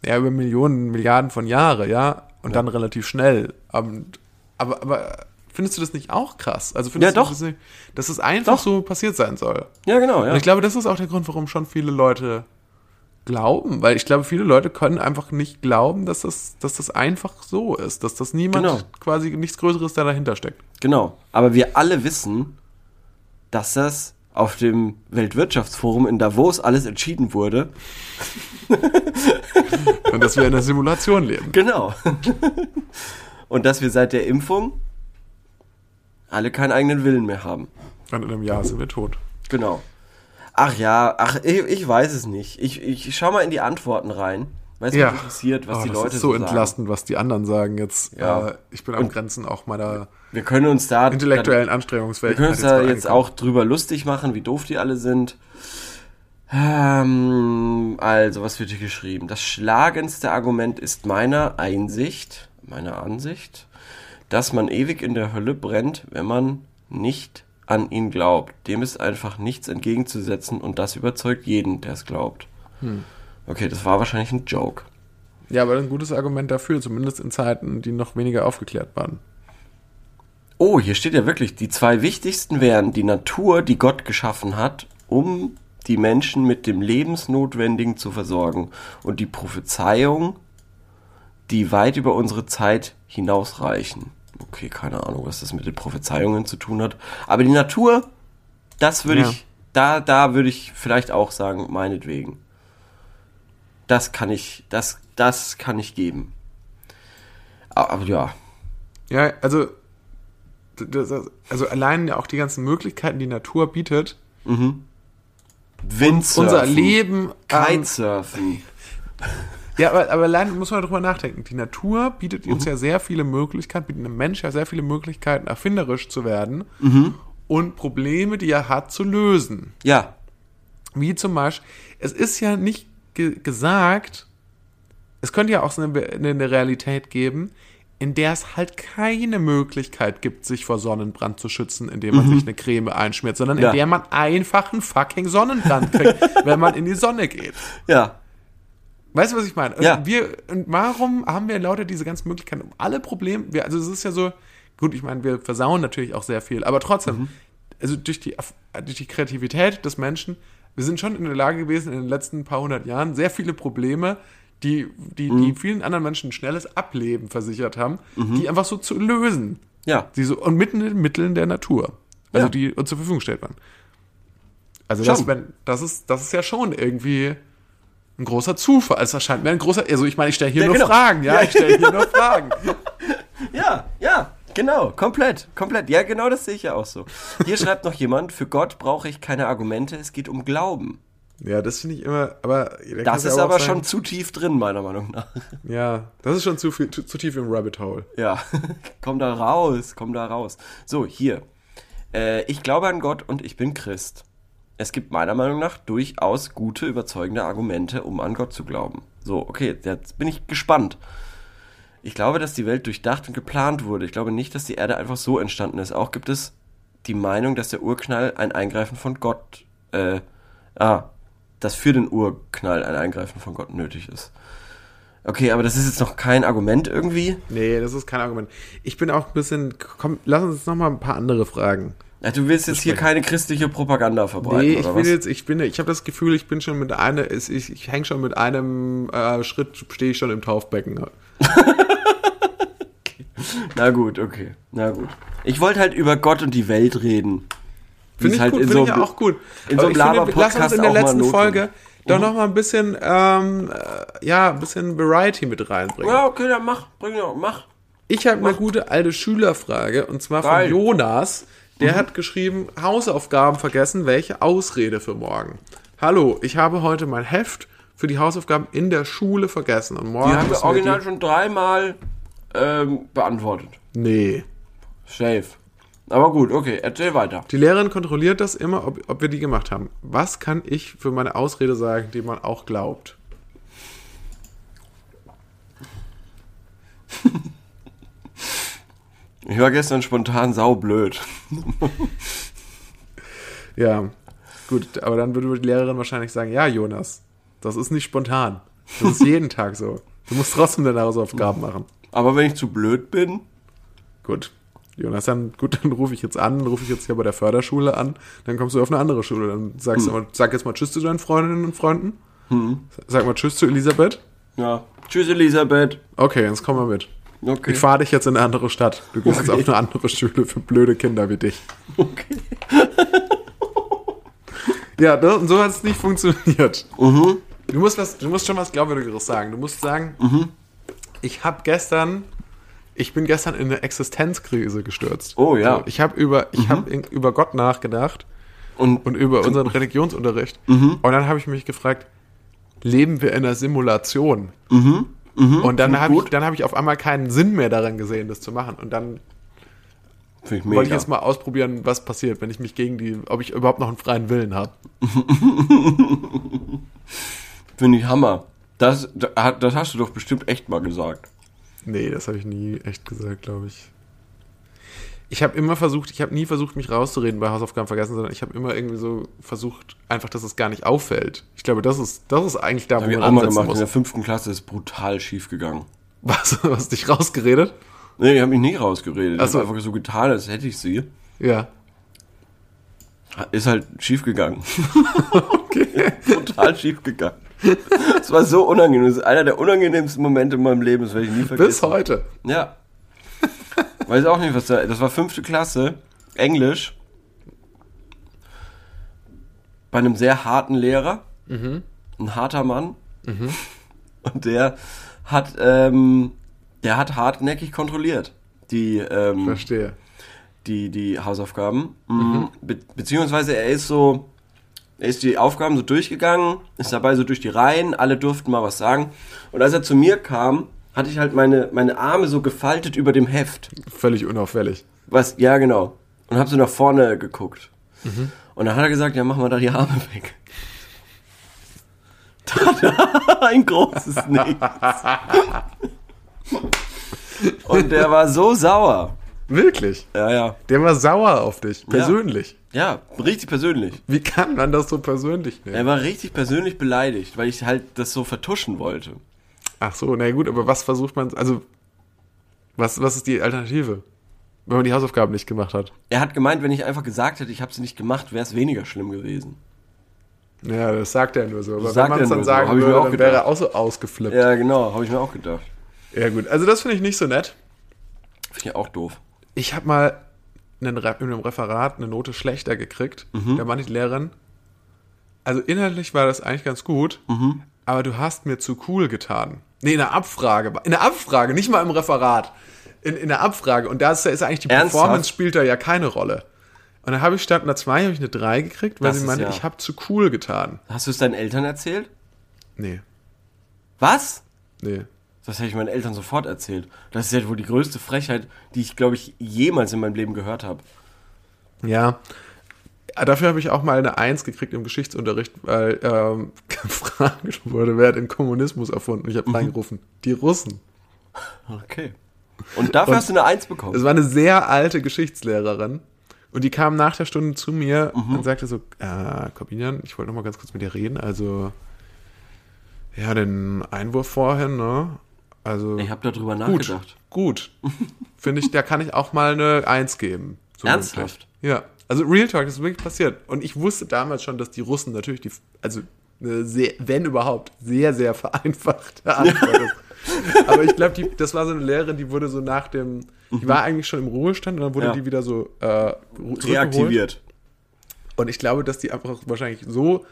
Ja, über Millionen, Milliarden von Jahre, ja, und dann relativ schnell. Und, aber, aber findest du das nicht auch krass? Also findest Ja, du doch. das nicht, dass es einfach Doch. so passiert sein soll? Ja, genau, ja. Und ich glaube, das ist auch der Grund, warum schon viele Leute glauben, weil ich glaube, viele Leute können einfach nicht glauben, dass das, dass das einfach so ist, dass das niemand Genau. quasi nichts Größeres da dahinter steckt. Genau. Aber wir alle wissen, dass das auf dem Weltwirtschaftsforum in Davos alles entschieden wurde. Und dass wir in einer Simulation leben. Genau. Und dass wir seit der Impfung alle keinen eigenen Willen mehr haben. Und in einem Jahr sind wir tot. Genau. Ach ja, ach, ich, ich weiß es nicht. Ich, ich schau mal in die Antworten rein, weil es mich interessiert, was Oh, die das Leute ist so sagen. entlastend, was die anderen sagen jetzt. Ja. Äh, ich bin am Grenzen auch meiner Wir können uns da intellektuellen Wir Anstrengungsfähigkeit. können uns da jetzt angucken. auch drüber lustig machen, wie doof die alle sind. Ähm, also, was wird hier geschrieben? Das schlagendste Argument ist meiner Einsicht, meiner Ansicht, dass man ewig in der Hölle brennt, wenn man nicht an ihn glaubt. Dem ist einfach nichts entgegenzusetzen und das überzeugt jeden, der es glaubt. Hm. Okay, das war wahrscheinlich ein Joke. Ja, aber ein gutes Argument dafür, zumindest in Zeiten, die noch weniger aufgeklärt waren. Oh, hier steht ja wirklich, die zwei wichtigsten wären die Natur, die Gott geschaffen hat, um die Menschen mit dem Lebensnotwendigen zu versorgen und die Prophezeiung, die weit über unsere Zeit hinausreichen. Okay, keine Ahnung, was das mit den Prophezeiungen zu tun hat. Aber die Natur, das würde Ja. ich, da, da würde ich vielleicht auch sagen, meinetwegen. Das kann ich, das, das kann ich geben. Aber, ja, Ja, also, also allein ja auch die ganzen Möglichkeiten, die Natur bietet, Windsurfen. unser Leben. ähm, Kitesurfen. ja, aber, aber allein muss man darüber nachdenken. Die Natur bietet uns ja sehr viele Möglichkeiten, bietet einem Mensch ja sehr viele Möglichkeiten, erfinderisch zu werden und Probleme, die er hat, zu lösen. Ja, Wie zum Beispiel, es ist ja nicht ge gesagt, es könnte ja auch so eine, eine Realität geben, in der es halt keine Möglichkeit gibt, sich vor Sonnenbrand zu schützen, indem man sich eine Creme einschmiert, sondern Ja. in der man einfach einen fucking Sonnenbrand kriegt, wenn man in die Sonne geht. ja, Weißt du, was ich meine? Und Ja. Wir, und warum haben wir lauter diese ganzen Möglichkeiten, um alle Probleme, wir, also es ist ja so, gut, ich meine, wir versauen natürlich auch sehr viel, aber trotzdem, Mhm. also durch die, durch die Kreativität des Menschen, wir sind schon in der Lage gewesen, in den letzten paar hundert Jahren sehr viele Probleme, die, die Mhm. vielen anderen Menschen ein schnelles Ableben versichert haben, die einfach so zu lösen. ja. Die so, und mitten in den Mitteln der Natur. Also Ja. die uns zur Verfügung gestellt waren. Also das, wenn, das, ist, das ist ja schon irgendwie ein großer Zufall. Es erscheint mir ein großer. Also ich meine, ich stelle hier Ja, nur genau. Fragen, ja, Ja. ich stelle hier nur Fragen. Ja, ja, genau, komplett, komplett. Ja, genau das sehe ich ja auch so. Hier schreibt noch jemand, für Gott brauche ich keine Argumente, es geht um Glauben. Ja, das finde ich immer, aber da Das ist aber schon zu tief drin, meiner Meinung nach. Ja, das ist schon zu viel, zu, zu tief im Rabbit Hole. Ja, komm da raus, komm da raus. So, hier. Äh, ich glaube an Gott und ich bin Christ. Es gibt meiner Meinung nach durchaus gute, überzeugende Argumente, um an Gott zu glauben. So, okay, jetzt bin ich gespannt. Ich glaube, dass die Welt durchdacht und geplant wurde. Ich glaube nicht, dass die Erde einfach so entstanden ist. Auch gibt es die Meinung, dass der Urknall ein Eingreifen von Gott, äh, ah, dass für den Urknall ein Eingreifen von Gott nötig ist. Okay, aber das ist jetzt noch kein Argument irgendwie. Nee, das ist kein Argument. Ich bin auch ein bisschen. Komm, lass uns jetzt noch mal ein paar andere fragen. Ja, du willst jetzt hier keine christliche Propaganda verbreiten, Nee, ich bin was? jetzt, ich bin, ich habe das Gefühl, ich bin schon mit einer, ich, ich hänge schon mit einem äh, Schritt, stehe ich schon im Taufbecken. Na gut, okay. Na gut. Ich wollte halt über Gott und die Welt reden. Finde ich halt gut, in finde so ich ja auch gut. in so einem ich finde, lass uns Laber-Podcast in der letzten. Folge doch noch mal ein bisschen, ähm, äh, ja, ein bisschen Variety mit reinbringen. Ja, okay, dann mach, bring doch, mach. Ich habe eine gute alte Schülerfrage und zwar von Geil. Jonas. Der hat geschrieben, Hausaufgaben vergessen, welche Ausrede für morgen? Hallo, ich habe heute mein Heft für die Hausaufgaben in der Schule vergessen und morgen Die haben wir original schon dreimal ähm, beantwortet. die, Nee. Safe. Aber gut, okay, erzähl weiter. Die Lehrerin kontrolliert das immer, ob, ob wir die gemacht haben. Was kann ich für meine Ausrede sagen, die man auch glaubt? Ich war gestern spontan saublöd. Ja, gut, aber dann würde die Lehrerin wahrscheinlich sagen, ja, Jonas, das ist nicht spontan. Das ist jeden Tag so. Du musst trotzdem deine Hausaufgaben machen. Aber wenn ich zu blöd bin, Gut. Jonas, dann, gut, dann rufe ich jetzt an, rufe ich jetzt hier bei der Förderschule an, dann kommst du auf eine andere Schule. Dann sagst du mal, sag jetzt mal Tschüss zu deinen Freundinnen und Freunden. Sag mal Tschüss zu Elisabeth. ja. Tschüss, Elisabeth. Okay, jetzt komm mal mit. Okay. Ich fahre dich jetzt in eine andere Stadt. Du gehst jetzt Okay. auf eine andere Schule für blöde Kinder wie dich. okay. Ja, das, und so hat es nicht funktioniert. Mhm. Du, musst was, du musst schon was Glaubwürdigeres sagen. Du musst sagen, Mhm. ich habe gestern, ich bin gestern in eine Existenzkrise gestürzt. Oh, ja. Mhm. So, ich habe über, ich habe über Gott nachgedacht Und, und über unseren Religionsunterricht. Mhm. Und dann habe ich mich gefragt, leben wir in einer Simulation? Mhm. Und dann habe ich, dann habe ich auf einmal keinen Sinn mehr daran gesehen, das zu machen. Und dann ich wollte ich jetzt mal ausprobieren, was passiert, wenn ich mich gegen die, ob ich überhaupt noch einen freien Willen habe. Finde ich Hammer. Das, das hast du doch bestimmt echt mal gesagt. Nee, das habe ich nie echt gesagt, glaube ich. Ich habe immer versucht, ich habe nie versucht, mich rauszureden bei Hausaufgaben vergessen, sondern ich habe immer irgendwie so versucht, einfach, dass es gar nicht auffällt. Ich glaube, das ist, das ist eigentlich da, wo Habe ich man auch mal gemacht. In der muss. fünften Klasse ist brutal schief gegangen. Was, was dich rausgeredet? Nee, ich habe mich nicht rausgeredet. Ach Ich habe einfach so getan, als hätte ich sie. Ja. Ist halt schief gegangen. Total schief gegangen. Es war so unangenehm. Das ist einer der unangenehmsten Momente in meinem Leben. Das werde ich nie vergessen. Bis heute. Ja. Weiß auch nicht, was da. Das war fünfte Klasse. Englisch. Bei einem sehr harten Lehrer. Ein harter Mann. Und der hat, ähm, der hat hartnäckig kontrolliert. Die, ähm, Verstehe. die, die Hausaufgaben. Mhm. Be beziehungsweise er ist so, er ist die Aufgaben so durchgegangen, ist dabei so durch die Reihen, alle durften mal was sagen. Und als er zu mir kam, hatte ich halt meine, meine Arme so gefaltet über dem Heft. Völlig unauffällig. Was, ja genau. Und hab so nach vorne geguckt. Und dann hat er gesagt, ja, mach mal da die Arme weg. Ein großes Nichts. Und der war so sauer. Wirklich. Ja, ja. Der war sauer auf dich. Persönlich. Ja, richtig persönlich. Wie kann man das so persönlich nehmen? Er war richtig persönlich beleidigt, weil ich halt das so vertuschen wollte. Ach so, na gut, aber was versucht man, also, was, was ist die Alternative? Wenn man die Hausaufgaben nicht gemacht hat. Er hat gemeint, wenn ich einfach gesagt hätte, ich habe sie nicht gemacht, wäre es weniger schlimm gewesen. Ja, das sagt er nur so. Aber sagt wenn man es dann so, sagen würde, auch dann wäre er auch so ausgeflippt. Ja, genau, habe ich mir auch gedacht. Ja, gut. Also das finde ich nicht so nett. Finde ich auch doof. Ich habe mal in einem Referat eine Note schlechter gekriegt. Mhm. Da meinte die Lehrerin, also inhaltlich war das eigentlich ganz gut, Mhm. aber du hast mir zu cool getan. Nee, in der Abfrage. In der Abfrage, nicht mal im Referat. In, in der Abfrage. Und da ist, ist eigentlich die Ernsthaft? Performance spielt da ja keine Rolle. Und dann habe ich statt einer 2 habe ich eine 3 gekriegt, weil Das sie meinte, ja- ich habe zu cool getan. Hast du es deinen Eltern erzählt? Nee, Was? nee. Das hätte ich meinen Eltern sofort erzählt. Das ist ja wohl die größte Frechheit, die ich, glaube ich, jemals in meinem Leben gehört habe. Ja. Dafür habe ich auch mal eine Eins gekriegt im Geschichtsunterricht, weil ähm, gefragt wurde, wer hat den Kommunismus erfunden? Ich habe Mhm. reingerufen, die Russen. Okay. Und dafür Und- hast du eine Eins bekommen. Es war eine sehr alte Geschichtslehrerin und die kam nach der Stunde zu mir Mhm. und sagte so, äh, Corbinian, ich wollte noch mal ganz kurz mit dir reden, also ja, den Einwurf vorhin, ne? Also Ich habe darüber gut, nachgedacht. gut. Finde ich, da kann ich auch mal eine Eins geben. So Ernsthaft? mündlich. Ja. Also Real Talk, das ist wirklich passiert. Und ich wusste damals schon, dass die Russen natürlich die, also eine sehr, wenn überhaupt, sehr, sehr vereinfachte Antwort ist. Aber ich glaube, das war so eine Lehrerin, die wurde so nach dem, die war eigentlich schon im Ruhestand und dann wurde Mhm. Ja. die wieder so äh. Reaktiviert. Und ich glaube, dass die einfach wahrscheinlich so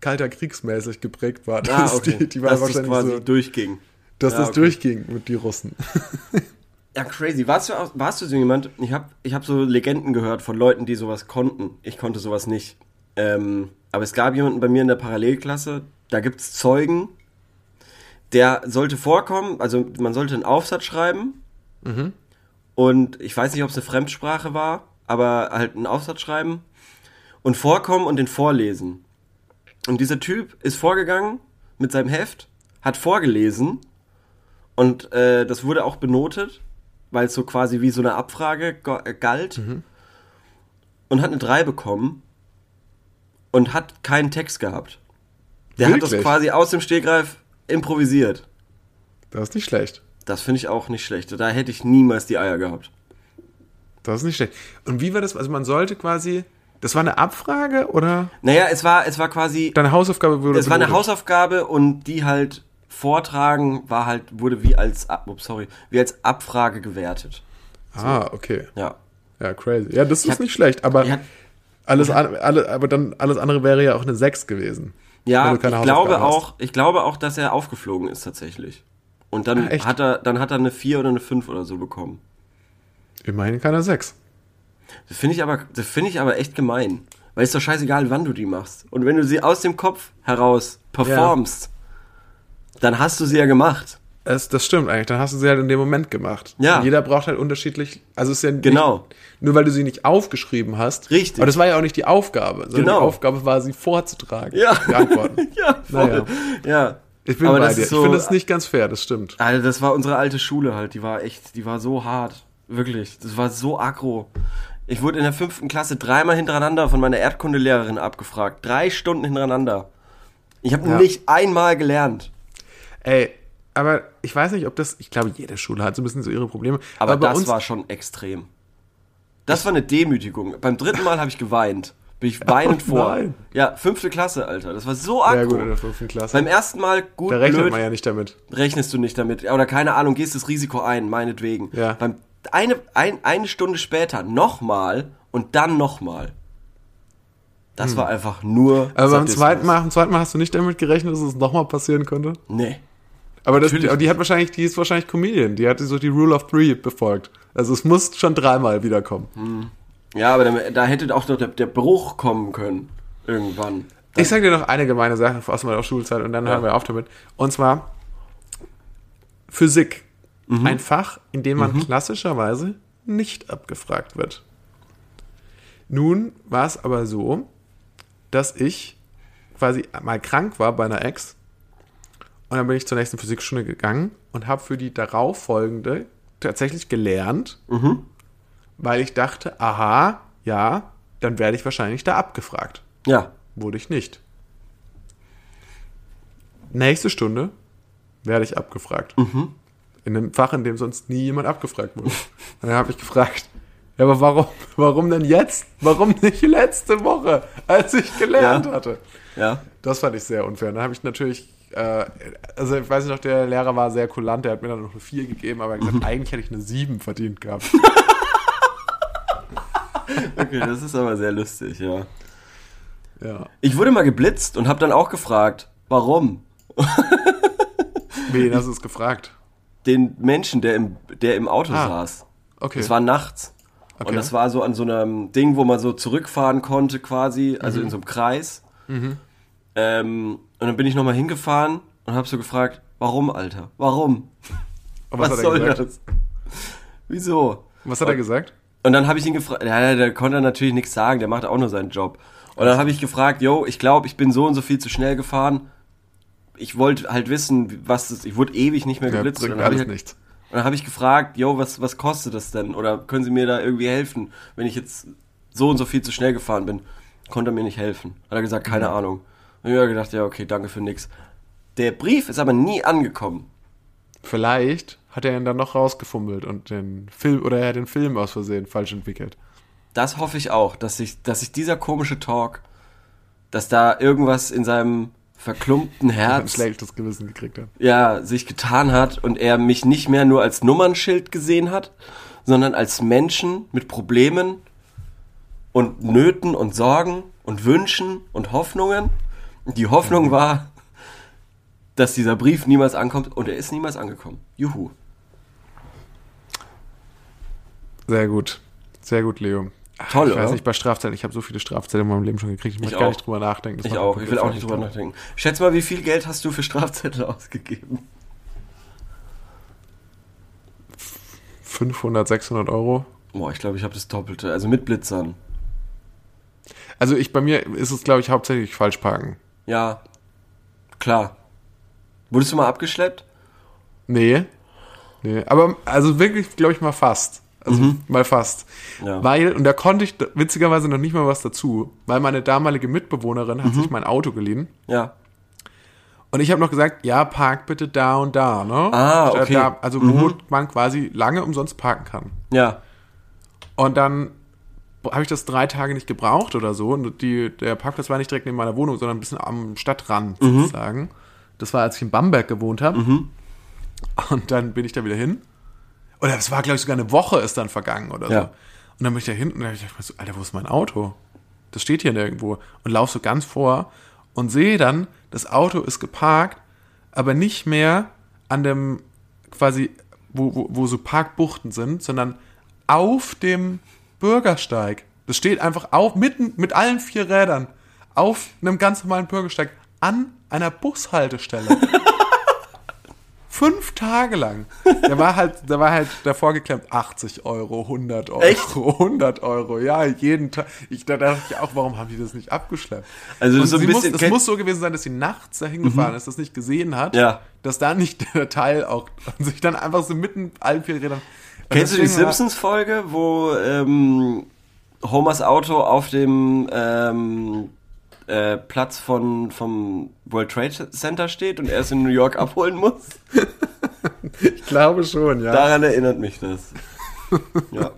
kalter kriegsmäßig geprägt war. Ah, dass okay. die, die war dass das wahrscheinlich quasi so, durchging. Dass Ja, das okay. durchging mit die Russen. Ja, crazy. Warst du, auch, warst du so jemand? Ich habe ich hab so Legenden gehört von Leuten, die sowas konnten. Ich konnte sowas nicht. Ähm, aber es gab jemanden bei mir in der Parallelklasse, da gibt's Zeugen, der sollte vorkommen, also man sollte einen Aufsatz schreiben. Und ich weiß nicht, ob es eine Fremdsprache war, aber halt einen Aufsatz schreiben und vorkommen und den vorlesen. Und dieser Typ ist vorgegangen mit seinem Heft, hat vorgelesen und äh, das wurde auch benotet, weil es so quasi wie so eine Abfrage äh, galt. Und hat eine 3 bekommen und hat keinen Text gehabt. Der hat das Wirklich? quasi aus dem Stegreif improvisiert. Das ist nicht schlecht. Das finde ich auch nicht schlecht. Da hätte ich niemals die Eier gehabt. Das ist nicht schlecht. Und wie war das? Also man sollte quasi, das war eine Abfrage oder Naja, es war, es war quasi, deine Hausaufgabe wurde es war eine benotet? Hausaufgabe und die halt vortragen war halt, wurde wie als, ups, sorry, wie als Abfrage gewertet. Ah, okay. Ja. Ja, crazy. Ja, das ist hab- nicht schlecht, aber ich hab- alles, an, alle, aber dann alles andere wäre ja auch eine 6 gewesen. Ja, ich glaube auch, ich glaube auch, dass er aufgeflogen ist tatsächlich. Und dann Ah, hat er, dann hat er eine 4 oder eine 5 oder so bekommen. Immerhin keine 6. Das finde ich aber, das finde ich aber echt gemein. Weil es ist doch scheißegal, wann du die machst. Und wenn du sie aus dem Kopf heraus performst, dann hast du sie ja gemacht. Das, das stimmt eigentlich. Dann hast du sie halt in dem Moment gemacht. Ja. Und jeder braucht halt unterschiedlich. Also es ist ja nicht, Genau. nur weil du sie nicht aufgeschrieben hast. Richtig. Aber das war ja auch nicht die Aufgabe, sondern Genau. die Aufgabe war, sie vorzutragen. Ja. Die Antworten. Ja, voll. Naja. Ja. Ich bin Aber bei dir. so- ich finde das nicht ganz fair, das stimmt. Alter, das war unsere alte Schule halt. Die war echt, die war so hart. Wirklich. Das war so aggro. Ich wurde in der fünften Klasse dreimal hintereinander von meiner Erdkundelehrerin abgefragt. Drei Stunden hintereinander. Ich habe Ja. nicht einmal gelernt. Ey, aber ich weiß nicht, ob das. Ich glaube, jede Schule hat so ein bisschen so ihre Probleme. Aber, bei das war schon extrem. Das war eine Demütigung. Beim dritten Mal habe ich geweint. Bin ich weinend Oh vor. nein. Ja, fünfte Klasse, Alter. Das war so Ja, aggro. gut, in der fünften Klasse. Beim ersten Mal gut, da rechnet blöd, man ja nicht damit. rechnest du nicht damit. Oder keine Ahnung, gehst das Risiko ein, meinetwegen. Ja. Beim eine, ein, eine Stunde später nochmal und dann nochmal. Das war einfach nur. Hm. Aber beim zweiten, Mal, beim zweiten Mal hast du nicht damit gerechnet, dass es nochmal passieren könnte? Nee. Aber das, die, die hat wahrscheinlich, die ist wahrscheinlich Comedian. Die hat so die Rule of Three befolgt. Also es muss schon dreimal wiederkommen. Ja, aber da, da hätte auch noch der, der Bruch kommen können. Irgendwann. Dann, Ich sag dir noch eine gemeine Sache aus meiner Schulzeit und dann hören wir auf damit. Und zwar Physik. Mhm. Ein Fach, in dem man klassischerweise nicht abgefragt wird. Nun war es aber so, dass ich quasi mal krank war bei einer Ex und dann bin ich zur nächsten Physikstunde gegangen und habe für die darauffolgende tatsächlich gelernt, Mhm. weil ich dachte, aha, ja, dann werde ich wahrscheinlich da abgefragt. ja. Wurde ich nicht. Nächste Stunde werde ich abgefragt. In einem Fach, in dem sonst nie jemand abgefragt wurde. Dann habe ich gefragt, ja, aber warum, warum denn jetzt? Warum nicht letzte Woche, als ich gelernt Ja. hatte? Ja. Das fand ich sehr unfair. Dann habe ich natürlich, äh, also ich weiß nicht noch, der Lehrer war sehr kulant, der hat mir dann noch eine 4 gegeben, aber er hat gesagt, eigentlich hätte ich eine 7 verdient gehabt. Okay, das ist aber sehr lustig, ja. Ja. Ich wurde mal geblitzt und habe dann auch gefragt, warum? Wen hast du es gefragt? Den Menschen, der im, der im Auto Ah, saß. Okay. Es war nachts. Okay. Und das war so an so einem Ding, wo man so zurückfahren konnte quasi, also in so einem Kreis. Ähm, und dann bin ich nochmal hingefahren und habe so gefragt, warum, Alter? Warum? Und was, Was, hat er soll gesagt? das? Wieso? Was hat er gesagt? Und dann habe ich ihn gefragt, ja, der konnte natürlich nichts sagen, der macht auch nur seinen Job. Und dann habe ich gefragt, yo, ich glaube, ich bin so und so viel zu schnell gefahren. Ich wollte halt wissen, was das, ich wurde ewig nicht mehr Ja, geblitzt. bringt und dann habe ich, halt- und habe ich gefragt, yo, was, was kostet das denn? Oder können Sie mir da irgendwie helfen, wenn ich jetzt so und so viel zu schnell gefahren bin? Konnte er mir nicht helfen. Hat er gesagt, Mhm. keine Ahnung. Und ich habe gedacht, ja, okay, danke für nix. Der Brief ist aber nie angekommen. Vielleicht hat er ihn dann noch rausgefummelt und den Film oder er hat den Film aus Versehen falsch entwickelt. Das hoffe ich auch, dass sich, dass sich dieser komische Talk, dass da irgendwas in seinem verklumpten Ein Herz schlechtes Gewissen gekriegt hat. ja, sich getan hat und er mich nicht mehr nur als Nummernschild gesehen hat, sondern als Menschen mit Problemen und Nöten und Sorgen und Wünschen und Hoffnungen Die Hoffnung war, dass dieser Brief niemals ankommt und er ist niemals angekommen. Juhu. Sehr gut. Sehr gut, Leo. Ach, Toll, Ich weiß oder? nicht, bei Strafzetteln, ich habe so viele Strafzettel in meinem Leben schon gekriegt, ich möchte auch. gar nicht drüber nachdenken. Das Ich auch. Ich will auch nicht drüber nachdenken. Schätz mal, wie viel Geld hast du für Strafzettel ausgegeben? 500, 600 Euro. Boah, ich glaube, ich habe das Doppelte. Also mit Blitzern. Also ich, bei mir ist es, glaube ich, hauptsächlich falsch parken. Ja. Klar. Wurdest du mal abgeschleppt? Nee. Nee. Aber also wirklich, glaube ich, mal fast. Also mal fast. Ja. Weil, und da konnte ich witzigerweise noch nicht mal was dazu, weil meine damalige Mitbewohnerin hat sich mein Auto geliehen. Ja. Und ich habe noch gesagt, ja, park bitte da und da, ne? Ah, okay. Da, also wo man quasi lange umsonst parken kann. Ja. Und dann habe ich das drei Tage nicht gebraucht oder so. Und die, der Parkplatz war nicht direkt neben meiner Wohnung, sondern ein bisschen am Stadtrand Mhm. sozusagen. Das war, als ich in Bamberg gewohnt habe. Und dann bin ich da wieder hin. Oder es war, glaube ich, sogar eine Woche ist dann vergangen oder Ja. so. Und dann bin ich da hin und dann hab ich gedacht, so, Alter, wo ist mein Auto? Das steht hier nirgendwo. Und laufe so ganz vor und sehe dann, das Auto ist geparkt, aber nicht mehr an dem quasi, wo, wo, wo so Parkbuchten sind, sondern auf dem Bürgersteig. Das steht einfach auf, mitten mit allen vier Rädern, auf einem ganz normalen Bürgersteig an einer Bushaltestelle. Fünf Tage lang. Der war halt, der war halt davor geklemmt 80 Euro, 100 Euro, Echt? 100 Euro, ja, jeden Tag. Ich, da dachte ich auch, warum haben die das nicht abgeschleppt? Also so ein bisschen muss, es muss so gewesen sein, dass sie nachts dahin gefahren ist, das nicht gesehen hat, Ja. dass da nicht der Teil auch sich dann einfach so mitten allen vier Rädern. Kennst du die Simpsons-Folge, wo ähm, Homers Auto auf dem ähm, äh, Platz von, vom World Trade Center steht und er es in New York abholen muss? Ich glaube schon, ja. Daran erinnert mich das. Ja.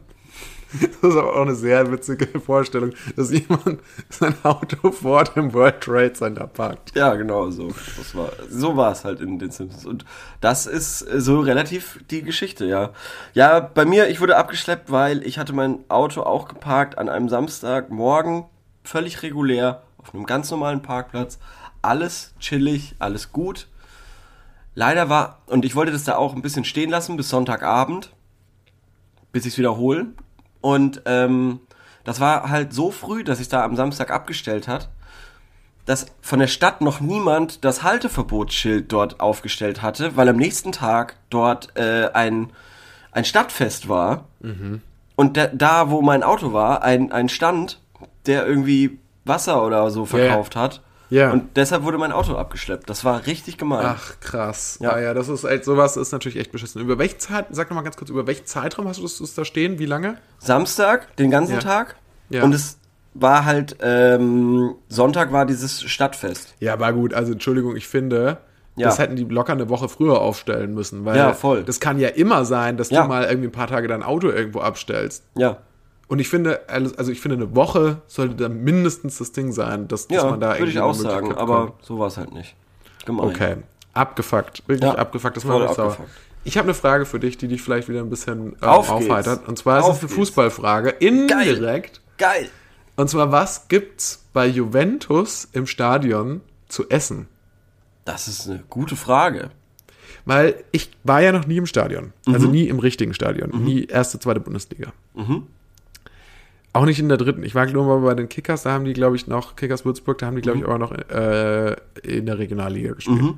Das ist aber auch eine sehr witzige Vorstellung, dass jemand sein Auto vor dem World Trade Center parkt. Ja, genau so. Das war, so war es halt in den Simpsons. Und das ist so relativ die Geschichte, ja. Ja, bei mir, ich wurde abgeschleppt, weil ich hatte mein Auto auch geparkt an einem Samstagmorgen, völlig regulär, auf einem ganz normalen Parkplatz. Alles chillig, alles gut. Leider war, und ich wollte das da auch ein bisschen stehen lassen bis Sonntagabend, bis ich es wiederhole. Und ähm, das war halt so früh, dass ich da am Samstag abgestellt hat, dass von der Stadt noch niemand das Halteverbotsschild dort aufgestellt hatte, weil am nächsten Tag dort äh, ein, ein Stadtfest war. Und da, da, wo mein Auto war, ein, ein Stand, der irgendwie Wasser oder so verkauft hat. Ja. Und deshalb wurde mein Auto abgeschleppt. Das war richtig gemein. Ach, krass. Ja. Ja, ja, das ist echt, sowas ist natürlich echt beschissen. Über welchen Zeit, sag noch mal ganz kurz, über welchen Zeitraum hast du das, das da stehen? Wie lange? Samstag, den ganzen Ja. Tag. Ja. Und es war halt, ähm, Sonntag war dieses Stadtfest. Ja, war gut. Also, Entschuldigung, ich finde, Ja. das hätten die locker eine Woche früher aufstellen müssen. Weil Ja, voll. Das kann ja immer sein, dass Ja. du mal irgendwie ein paar Tage dein Auto irgendwo abstellst. Ja. Und ich finde, also ich finde, eine Woche sollte da mindestens das Ding sein, dass, dass Ja, man da würde irgendwie ich auch sagen, Möglichkeit aber so war es halt nicht. Gemein. Okay, abgefuckt. Wirklich Ja, abgefuckt. Das mich sauer. Ich habe eine Frage für dich, die dich vielleicht wieder ein bisschen Auf geht's. aufheitert. Und zwar ist Auf es eine geht's. Fußballfrage. Indirekt. Geil. Und zwar, was gibt's bei Juventus im Stadion zu essen? Das ist eine gute Frage. Weil ich war ja noch nie im Stadion. Also Mhm. nie im richtigen Stadion. Nie erste, zweite Bundesliga. Auch nicht in der dritten. Ich war nur mal bei den Kickers, da haben die, glaube ich, noch, Kickers Würzburg, da haben die, glaube Mhm. ich, auch noch äh, in der Regionalliga gespielt.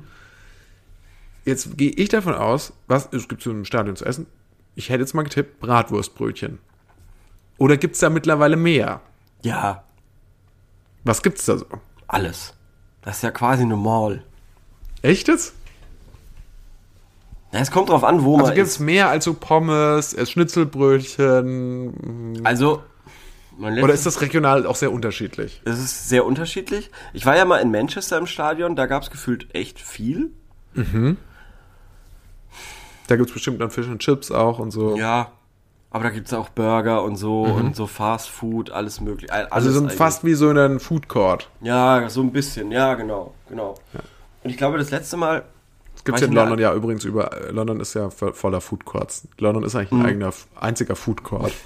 Jetzt gehe ich davon aus, was es gibt so im Stadion zu essen. Ich hätte jetzt mal getippt, Bratwurstbrötchen. Oder gibt's da mittlerweile mehr? Ja, Was gibt's da so? alles. Das ist ja quasi eine Mall. Echt jetzt? Ja, es kommt drauf an, wo Also man gibt's ist. mehr als so Pommes, Schnitzelbrötchen? Also, Oder ist das regional auch sehr unterschiedlich? es ist sehr unterschiedlich. Ich war ja mal in Manchester im Stadion, da gab es gefühlt echt viel. Da gibt's bestimmt dann Fish and Chips auch und so. Ja, aber da gibt es auch Burger und so und so Fast Food, alles mögliche. Mhm. also alles sind eigentlich. fast wie so in einem Food Court. Ja, so ein bisschen, ja, genau, genau. Und ich glaube, das letzte Mal, gibt's War ja in London ja übrigens über. äh, London ist ja vo- voller Food Courts. London ist eigentlich Mhm. ein eigener, einziger Food Court.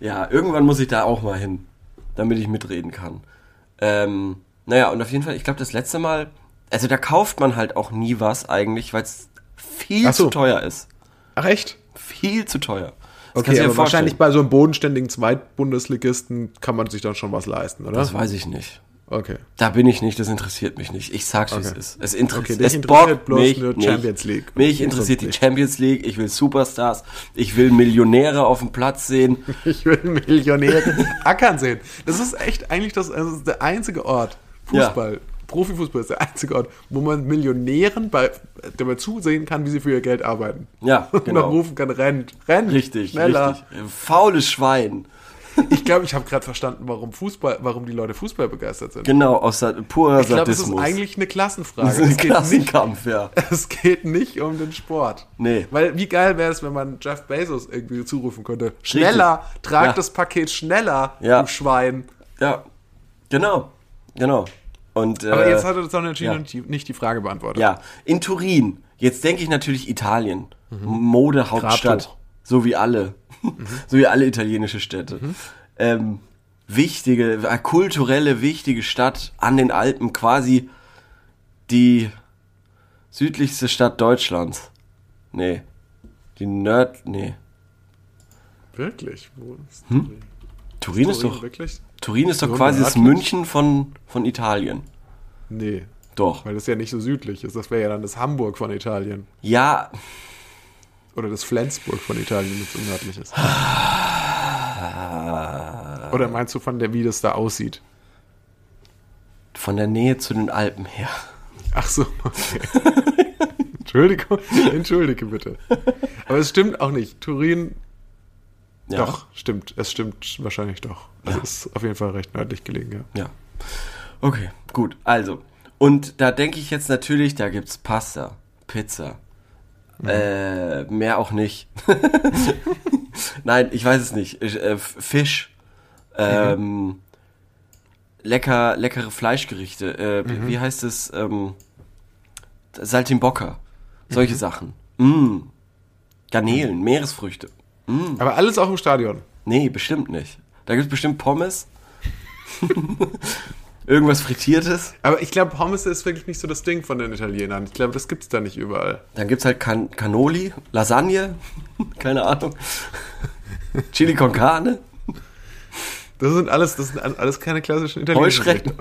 ja, irgendwann muss ich da auch mal hin, damit ich mitreden kann. Ähm, Naja, und auf jeden Fall, ich glaube, das letzte Mal, also da kauft man halt auch nie was eigentlich, weil es viel so. zu teuer ist. Ach echt? Viel zu teuer. Das Okay, aber wahrscheinlich bei so einem bodenständigen Zweitbundesligisten kann man sich dann schon was leisten, oder? Das weiß ich nicht. Okay. Da bin ich nicht, das interessiert mich nicht. Ich sag's, wie es Okay. ist. Es, inter Okay, es interessiert bloß mich nur nicht. Champions League. Mich interessiert die. Champions League, ich will Superstars, ich will Millionäre auf dem Platz sehen. Ich will Millionäre ackern sehen. Das ist echt eigentlich das, also das ist der einzige Ort, Fußball, Profifußball ist der einzige Ort, wo man Millionären bei, dabei zusehen kann, wie sie für ihr Geld arbeiten. Ja, Und genau. man rufen kann, rennt, rennt, Richtig, schneller. richtig. Faules Schwein. Ich glaube, ich habe gerade verstanden, warum Fußball, warum die Leute Fußball begeistert sind. Genau, aus purer Ich glaube, es ist Sadismus. eigentlich eine Klassenfrage. das ist ein es, geht nicht, Klassenkampf, ja. es geht nicht um den Sport. Nee. Weil wie geil wäre es, wenn man Jeff Bezos irgendwie zurufen könnte. Schneller, trag Ja. das Paket schneller, Ja. du Schwein. Ja, genau, genau. Und, Aber äh, jetzt hat er das auch entschieden ja. nicht die Frage beantwortet. Ja, in Turin. Jetzt denke ich natürlich Italien. Modehauptstadt. Grabtuch. So wie alle. so wie alle italienische Städte. Ähm, wichtige, äh, kulturelle, wichtige Stadt an den Alpen. Quasi die südlichste Stadt Deutschlands. Nee. Die Nerd... Nee. Wirklich? Wo ist Turin ist Turin doch... wirklich? Turin ist doch quasi das? München von, von Italien. Nee, Doch. weil das ja nicht so südlich ist. Das wäre ja dann das Hamburg von Italien. Ja, Oder das Flensburg von Italien, wenn es so nördlich ist. Ah. Oder meinst du von der, wie das da aussieht? von der Nähe zu den Alpen her. Ach so, okay. Entschuldigung, entschuldige bitte. Aber es stimmt auch nicht. Turin, Ja. doch, stimmt. Es stimmt wahrscheinlich doch. Es Ja. ist auf jeden Fall recht nördlich gelegen, ja. Ja. Okay, gut. Also. Und da denke ich jetzt natürlich, da gibt's Pasta, Pizza. Äh, mehr auch nicht. Nein, ich weiß es nicht. Ich, äh, Fisch. Ähm, lecker, leckere Fleischgerichte. Äh, wie- Wie heißt es? Ähm, Saltimbocca. Solche Sachen. Mm. Garnelen, Meeresfrüchte. Aber alles auch im Stadion. Nee, bestimmt nicht. Da gibt's bestimmt Pommes. Irgendwas Frittiertes. Aber ich glaube, Pommes ist wirklich nicht so das Ding von den Italienern. Ich glaube, das gibt's da nicht überall. Dann gibt's halt Can Cannoli, Lasagne, keine Ahnung. Chili con carne. Das sind alles, das sind alles keine klassischen italienischen Heuschrecken.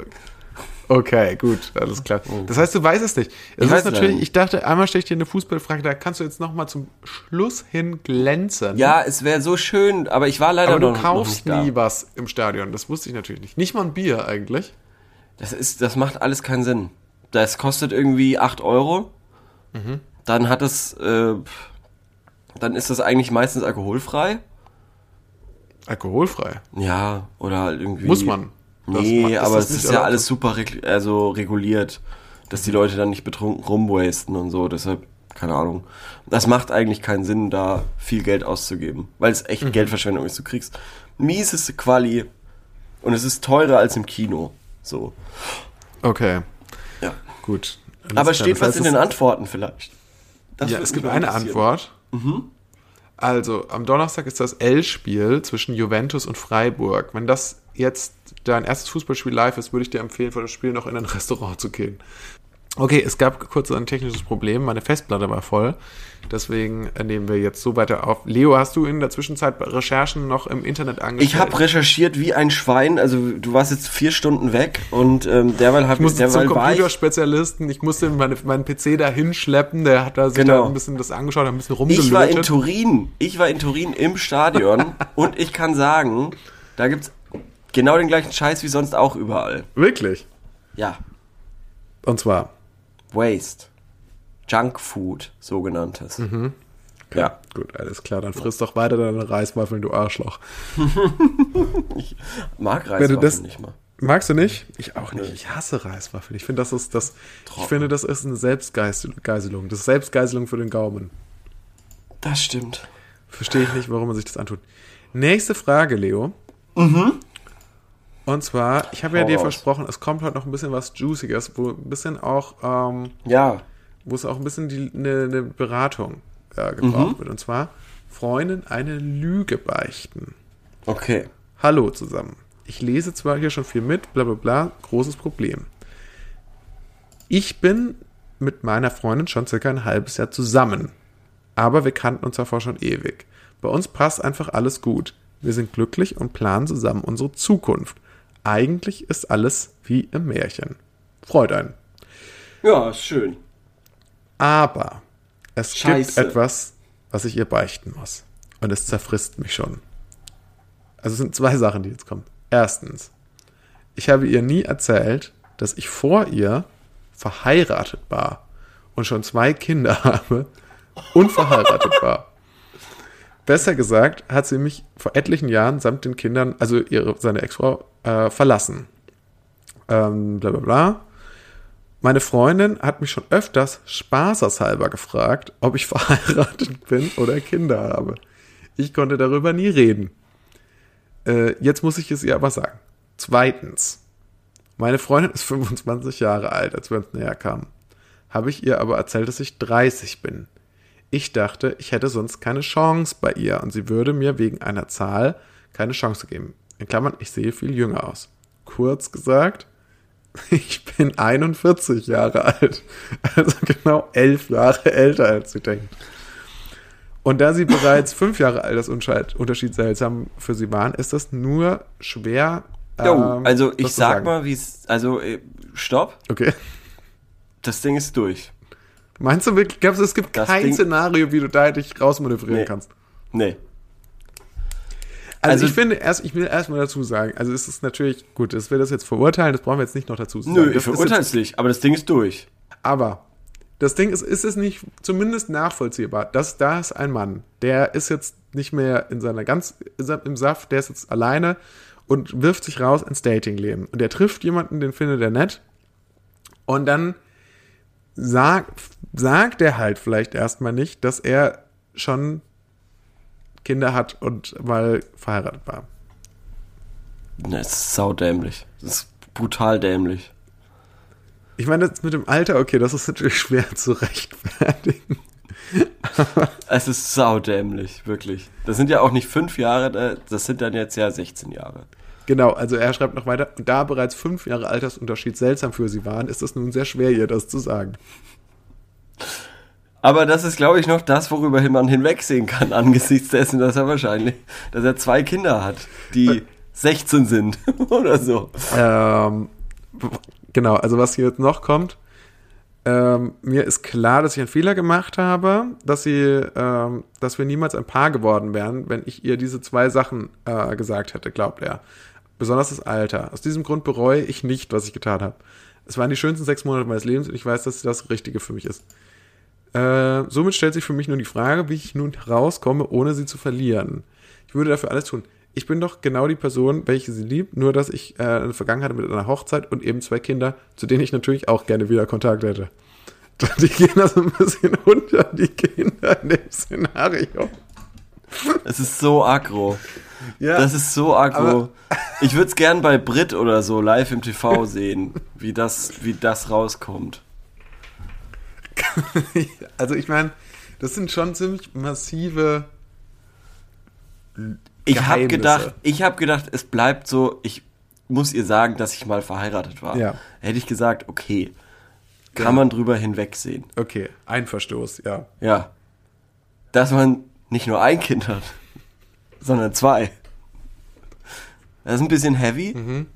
Okay, gut, alles klar. Das heißt, du weißt es nicht. Es Ich weiß es natürlich, ich dachte, einmal stelle ich dir eine Fußballfrage, da kannst du jetzt noch mal zum Schluss hin glänzen. Ja, es wäre so schön, aber ich war leider aber du noch, noch kaufst nicht da. nie was im Stadion. Das wusste ich natürlich nicht. Nicht mal ein Bier eigentlich. Das, ist, das macht alles keinen Sinn. Das kostet irgendwie 8 Euro. Mhm. Dann hat es, äh, dann ist das eigentlich meistens alkoholfrei. Alkoholfrei. Ja, oder halt irgendwie. Muss man. Das Nee, ist aber das es ist ja alles super reg also reguliert, dass die Leute dann nicht betrunken rumwasten und so. Deshalb, keine Ahnung. Das macht eigentlich keinen Sinn, da viel Geld auszugeben, weil es Mhm. echt Geldverschwendung ist. Du kriegst mieseste Quali und es ist teurer als im Kino. So. Okay, Ja. gut. Alles Aber steht Das was heißt, in den Antworten vielleicht? Das Ja, es gibt eine. Antwort. Also, am Donnerstag ist das L-Spiel zwischen Juventus und Freiburg. Wenn das jetzt dein erstes Fußballspiel live ist, würde ich dir empfehlen, vor dem Spiel noch in ein Restaurant zu gehen. Okay, es gab kurz ein technisches Problem. Meine Festplatte war voll. Deswegen äh, nehmen wir jetzt so weiter auf. Leo, hast du in der Zwischenzeit Recherchen noch im Internet angestellt? Ich habe recherchiert wie ein Schwein, also du warst jetzt vier Stunden weg und ähm, derweil habe Ich musste zum derweil ich, Computerspezialisten. Ich musste meine, meinen PC da hinschleppen. Der hat da sich Genau. da ein bisschen das angeschaut, ein bisschen Ich rumgelötet. war in Turin. Ich war in Turin im Stadion und ich kann sagen, da gibt's genau den gleichen Scheiß wie sonst auch überall. Wirklich? Ja, Und zwar, Waste. Junk Food, sogenanntes. Mhm. Ja. gut, alles klar. Dann frisst doch weiter deine Reiswaffeln, du Arschloch. Mag Wenn du Reiswaffeln nicht mal. Magst du nicht? Ich auch nicht. Ich hasse Reiswaffeln. Ich finde, das ist das. Ich finde, das ist eine Selbstgeiselung. Das ist Selbstgeiselung für den Gaumen. Das stimmt. Verstehe ich nicht, warum man sich das antut. Nächste Frage, Leo. Und zwar, ich habe ja dir versprochen, es kommt heute noch ein bisschen was Juiciges, wo ein bisschen auch, ähm, Ja. wo es auch ein bisschen die, eine, eine Beratung äh, gebraucht wird. Und zwar, Freundin eine Lüge beichten. Okay. Hallo zusammen. Ich lese zwar hier schon viel mit, bla bla bla, großes Problem. Ich bin mit meiner Freundin schon circa ein halbes Jahr zusammen. Aber wir kannten uns davor schon ewig. Bei uns passt einfach alles gut. Wir sind glücklich und planen zusammen unsere Zukunft. Eigentlich ist alles wie im Märchen. Freut einen. Ja, ist schön. Aber es Scheiße. gibt etwas, was ich ihr beichten muss. Und es zerfrisst mich schon. Also es sind zwei Sachen, die jetzt kommen. Erstens, ich habe ihr nie erzählt, dass ich vor ihr verheiratet war und schon zwei Kinder habe und verheiratet war. Besser gesagt, hat sie mich vor etlichen Jahren samt den Kindern, also ihre, seine Ex-Frau, äh, verlassen. Ähm, bla bla bla. Meine Freundin hat mich schon öfters spaßeshalber gefragt, ob ich verheiratet bin oder Kinder habe. Ich konnte darüber nie reden. Äh, jetzt muss ich es ihr aber sagen. Zweitens, meine Freundin ist 25 Jahre alt, als wir uns näher kamen. Habe ich ihr aber erzählt, dass ich 30 bin. Ich dachte, ich hätte sonst keine Chance bei ihr und sie würde mir wegen einer Zahl keine Chance geben. In Klammern, ich sehe viel jünger aus. Kurz gesagt, ich bin 41 Jahre alt. Also genau elf Jahre älter, als sie denkt. Und da sie bereits fünf Jahre Altersunterschied seltsam für sie waren, ist das nur schwer. Jo, ähm, also ich sag sagen. mal, wie es. Also, äh, stopp. Okay. Das Ding ist durch. Meinst du wirklich, glaubst du, es gibt Das kein Ding- Szenario, wie du da dich rausmanövrieren Nee. kannst? Nee. Also, Also- ich finde, erst, ich will erstmal dazu sagen, also es ist natürlich, gut, dass wir das jetzt verurteilen, das brauchen wir jetzt nicht noch dazu sagen. Nö, ich verurteile es nicht, aber das Ding ist durch. Aber das Ding ist, ist es nicht zumindest nachvollziehbar, dass da ist ein Mann, der ist jetzt nicht mehr in seiner ganz im Saft, der ist jetzt alleine und wirft sich raus ins Datingleben. Und der trifft jemanden, den findet er nett. Und dann sagt, sagt er halt vielleicht erstmal nicht, dass er schon Kinder hat und mal verheiratet war. Ne, das ist saudämlich. Das ist brutal dämlich. Ich meine, das mit dem Alter, okay, das ist natürlich schwer zu rechtfertigen. Es ist saudämlich, wirklich. Das sind ja auch nicht fünf Jahre, da- das sind dann jetzt ja 16 Jahre. Genau, also er schreibt noch weiter, da bereits fünf Jahre Altersunterschied seltsam für sie waren, ist es nun sehr schwer, ihr das zu sagen. Aber das ist, glaube ich, noch das, worüber man hinwegsehen kann, angesichts dessen, dass er wahrscheinlich, dass er zwei Kinder hat, die 16 sind oder so. Ähm, genau, also was hier jetzt noch kommt, ähm, mir ist klar, dass ich einen Fehler gemacht habe, dass sie, ähm, dass wir niemals ein Paar geworden wären, wenn ich ihr diese zwei Sachen äh, gesagt hätte, glaubt er. Besonders das Alter. Aus diesem Grund bereue ich nicht, was ich getan habe. Es waren die schönsten sechs Monate meines Lebens und ich weiß, dass das Richtige für mich ist. Äh, somit stellt sich für mich nur die Frage, wie ich nun rauskomme, ohne sie zu verlieren. Ich würde dafür alles tun. Ich bin doch genau die Person, welche sie liebt, nur dass ich äh, eine Vergangenheit mit einer Hochzeit und eben zwei Kinder, zu denen ich natürlich auch gerne wieder Kontakt hätte. Die gehen also ein bisschen unter, die Kinder in dem Szenario. Es ist so aggro. Ja, Das ist so aggro. Ich würde es gern bei Brit oder so live im TV sehen, wie das, wie das rauskommt. Also ich meine, das sind schon ziemlich massive Ich habe gedacht, ich habe gedacht, es bleibt so, ich muss ihr sagen, dass ich mal verheiratet war. Ja. Hätte ich gesagt, okay, kann Ja. man drüber hinwegsehen. Okay, ein Verstoß, ja. Ja. Dass man nicht nur ein Kind hat, sondern zwei. Das ist ein bisschen heavy. Mhm.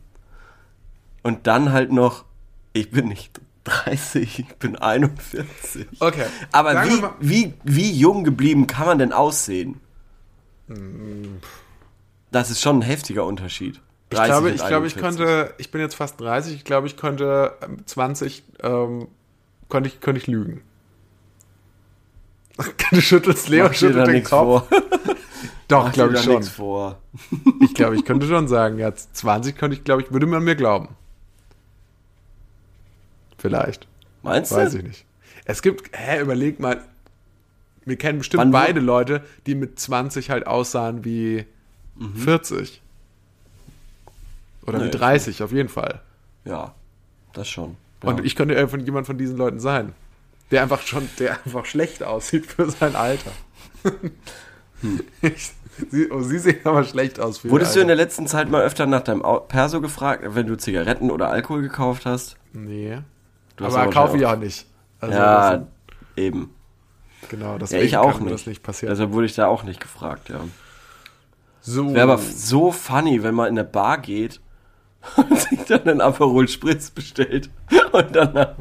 Und dann halt noch, ich bin nicht 30, ich bin 41. Okay. Aber Sagen wie, wie, wie jung geblieben kann man denn aussehen? Das ist schon ein heftiger Unterschied. Ich glaube, ich glaube, ich 41. konnte, ich bin jetzt fast 30, ich glaube, ich konnte ähm, 20, ähm, konnte ich, konnte ich lügen. Du schüttelst, Leo Mach schüttelt den Kopf. vor. Doch, glaube ich schon. vor. Ich glaube, ich könnte schon sagen, ja, 20 könnte ich, glaube ich, würde man mir glauben. Vielleicht. Meinst du? Weiß ich nicht. Es gibt, hä, überleg mal, wir kennen bestimmt Wann beide Leute, die mit 20 halt aussahen wie 40. Oder Nee, wie 30, auf jeden Fall. Ja, das schon. Ja. Und ich könnte von jemand von diesen Leuten sein. Der einfach schon, der einfach schlecht aussieht für sein Alter. Ich, sie, oh, sie sehen aber schlecht aus für Wurdest du in der letzten Zeit mal öfter nach deinem Perso gefragt, wenn du Zigaretten oder Alkohol gekauft hast? Nee. Du aber kaufe ich auch- nicht. Also ja, das, eben. genau, Ja, deswegen ich auch kann nicht. das nicht passieren. Also wurde ich da auch nicht gefragt, ja. so, Wäre aber so funny, wenn man in eine Bar geht und sich dann einen Aperol Spritz bestellt und dann nach,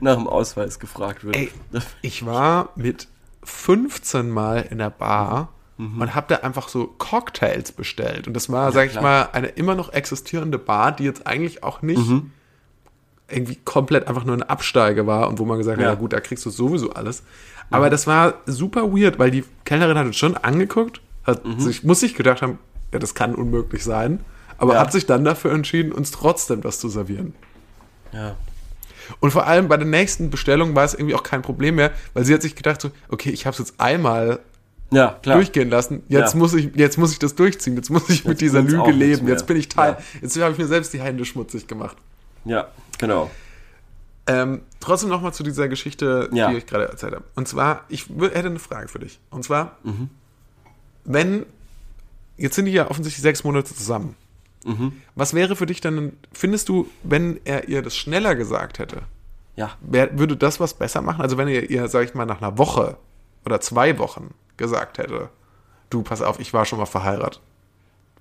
nach dem Ausweis gefragt wird. Ey, Das- ich war mit 15 Mal in der Bar Mhm. und habe da einfach so Cocktails bestellt. Und das war, sag ich klar. mal, eine immer noch existierende Bar, die jetzt eigentlich auch nicht Mhm. Irgendwie komplett einfach nur ein Absteige war und wo man gesagt hat, Ja. ja gut, da kriegst du sowieso alles. Aber das war super weird, weil die Kellnerin hat uns schon angeguckt, hat Mhm. sich, muss sich gedacht haben, ja, das kann unmöglich sein, aber Ja. hat sich dann dafür entschieden, uns trotzdem das zu servieren. ja. Und vor allem bei der nächsten Bestellung war es irgendwie auch kein Problem mehr, weil sie hat sich gedacht so, okay, ich habe es jetzt einmal ja, klar. durchgehen lassen, jetzt Ja. muss ich, jetzt muss ich das durchziehen, jetzt muss ich mit dieser Lüge leben, jetzt bin ich Teil, Ja. jetzt habe ich mir selbst die Hände schmutzig gemacht. Ja, genau. Ähm, trotzdem nochmal zu dieser Geschichte, Ja. die ich gerade erzählt habe. Und zwar, ich hätte eine Frage für dich. Und zwar, Mhm. wenn, jetzt sind die ja offensichtlich sechs Monate zusammen. Mhm. Was wäre für dich dann, findest du, wenn er ihr das schneller gesagt hätte, Ja. Wer, würde das was besser machen? Also wenn ihr, ihr, sag ich mal, nach einer Woche oder zwei Wochen gesagt hätte, du, pass auf, ich war schon mal verheiratet.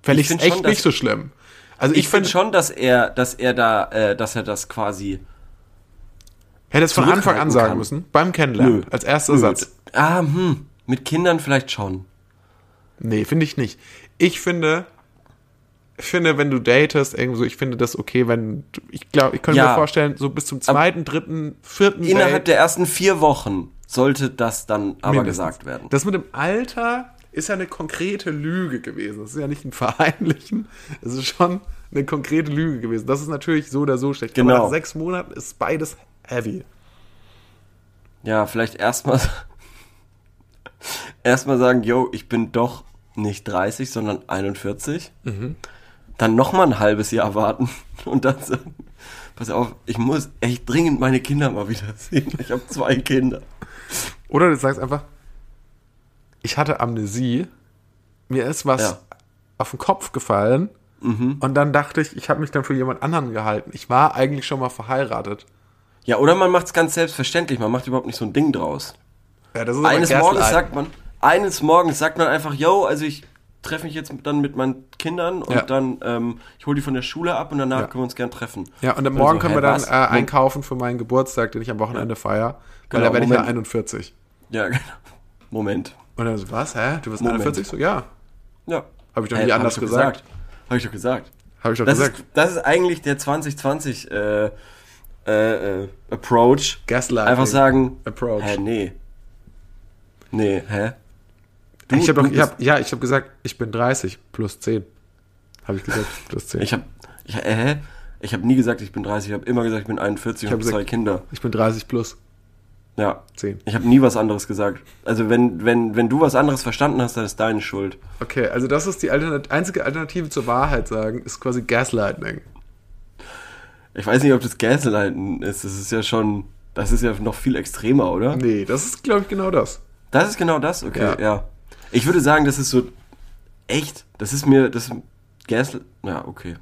Fände Ich find echt schon, nicht so schlimm. Also Ich, ich, finde schon, dass er, dass er da, äh, dass er das quasi. hätte es von Anfang an sagen kann. müssen, beim Kennenlernen, Nö. als erster Nö. Satz. Ah, hm. Mit Kindern vielleicht schon. Nee, finde ich nicht. Ich finde, finde, wenn du datest, irgendwie so, ich finde das okay, wenn, du- ich glaube, ich könnte Ja. mir vorstellen, so bis zum zweiten, dritten, vierten Innerhalb Date, der ersten vier Wochen sollte das dann aber mindestens. gesagt werden. Das mit dem Alter ist ja eine konkrete Lüge gewesen. Das ist ja nicht ein Verheimlichen. Es ist schon eine konkrete Lüge gewesen. Das ist natürlich so oder so schlecht. Genau. Aber nach sechs Monaten ist beides heavy. Ja, vielleicht erstmal erstmal sagen, yo, ich bin doch nicht 30, sondern 41. Mhm. Dann noch mal ein halbes Jahr warten und dann sagen, pass auf, ich muss echt dringend meine Kinder mal wieder sehen. Ich habe zwei Kinder. Oder du sagst einfach, ich hatte Amnesie, mir ist was Ja. Mhm. auf den Kopf gefallen und dann dachte ich, ich habe mich dann für jemand anderen gehalten. Ich war eigentlich schon mal verheiratet. Ja, oder man macht es ganz selbstverständlich, man macht überhaupt nicht so ein Ding draus. Ja, das ist aber Eines. Morgens sagt man, eines Morgens sagt man einfach, yo, also ich treffe mich jetzt dann mit meinen Kindern und Ja. dann, ähm, ich hole die von der Schule ab und danach Ja. können wir uns gern treffen. Ja, und am Oder Morgen so, können wir dann äh, einkaufen für meinen Geburtstag, den ich am Wochenende feier. Weil Genau, da werde ich ja Moment. 41. Ja, genau. Moment. Und dann so, was, hä? Du bist Moment. 41? So, ja. Ja. Habe ich doch Hä, nie anders doch gesagt. Habe ich doch gesagt. Habe ich doch Das gesagt. ist, das ist eigentlich der 2020 äh, äh, äh, Approach. Gaslighting. Einfach sagen, Approach. hä, nee. Nee, hä? ich habe du doch, ich hab, ja, ich habe gesagt, ich bin 30 plus 10. Habe ich gesagt, plus 10. Ich habe ich, äh, hä? Ich habe nie gesagt, ich bin 30, ich habe immer gesagt, ich bin 41 Ich und hab habe zwei gesagt- Kinder. ich bin 30 plus Ja. 10. Ich habe nie was anderes gesagt. Also wenn, wenn, wenn du was anderes verstanden hast, dann ist deine Schuld. Okay, also das ist die Alternat einzige Alternative zur Wahrheit sagen, ist quasi Gaslighting. Ich weiß nicht, ob das Gaslighten ist. Das ist ja schon, das ist ja noch viel extremer, oder? Nee, das ist, glaube ich, genau das. Das ist genau das? Okay, Ja. ja. Ich würde sagen, das ist so echt. Das ist mir, das Gas. Ja, okay.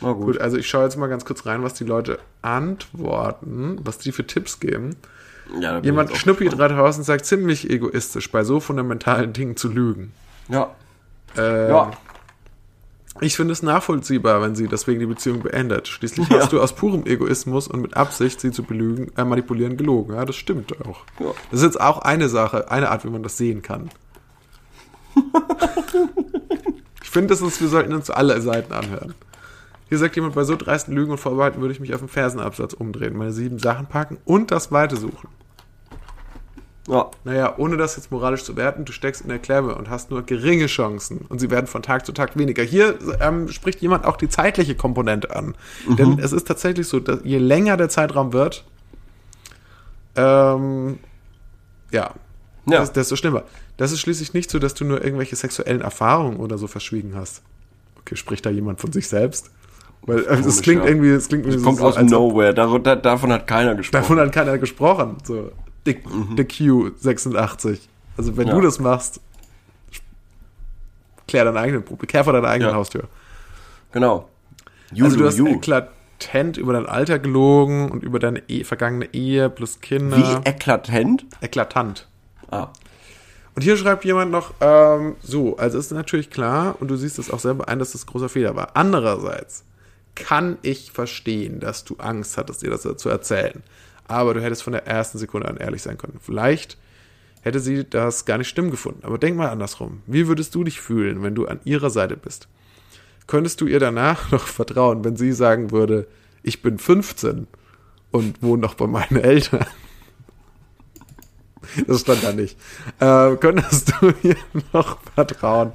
Na gut. Gut, also ich schaue jetzt mal ganz kurz rein, was die Leute antworten, was die für Tipps geben. Ja, Jemand Schnuppi gespannt. 3000 sagt, ziemlich egoistisch, bei so fundamentalen Dingen zu lügen. Ja. Äh, Ja. Ich finde es nachvollziehbar, wenn sie deswegen die Beziehung beendet. Schließlich Ja. hast du aus purem Egoismus und mit Absicht, sie zu belügen, äh, manipulieren, gelogen. Ja, das stimmt auch. Ja. Das ist jetzt auch eine Sache, eine Art, wie man das sehen kann. ich finde, wir sollten uns alle Seiten anhören. Hier sagt jemand, bei so dreisten Lügen und Vorbehalten würde ich mich auf den Fersenabsatz umdrehen, meine sieben Sachen packen und das Weite suchen. Ja. Naja, ohne das jetzt moralisch zu werten, du steckst in der Klemme und hast nur geringe Chancen und sie werden von Tag zu Tag weniger. Hier ähm, spricht jemand auch die zeitliche Komponente an. Mhm. Denn es ist tatsächlich so, dass je länger der Zeitraum wird, ähm, ja, Ja. das, desto schlimmer. Das ist schließlich nicht so, dass du nur irgendwelche sexuellen Erfahrungen oder so verschwiegen hast. Okay, spricht da jemand von sich selbst? Weil äh, es Komisch, klingt ja. irgendwie, es klingt irgendwie Kommt so, aus als ob- Nowhere. Darunter, davon hat keiner gesprochen. Davon hat keiner gesprochen. So, Dick, Dick Q86. Also wenn Ja. du das machst, klär deine Probleme, kehr vor deiner eigenen Ja. Haustür. genau. You also du hast you. eklat eklatant über dein Alter gelogen und über deine e vergangene Ehe plus Kinder. Wie eklatant? Eklatant. Ah. Und hier schreibt jemand noch, ähm, so, also ist natürlich klar, und du siehst es auch selber ein, dass das großer Fehler war. Andererseits kann ich verstehen, dass du Angst hattest, dir das zu erzählen. Aber du hättest von der ersten Sekunde an ehrlich sein können. Vielleicht hätte sie das gar nicht stimmen gefunden. Aber denk mal andersrum. Wie würdest du dich fühlen, wenn du an ihrer Seite bist? Könntest du ihr danach noch vertrauen, wenn sie sagen würde, ich bin 15 und wohne noch bei meinen Eltern? Das stand da nicht. Äh, könntest du ihr noch vertrauen,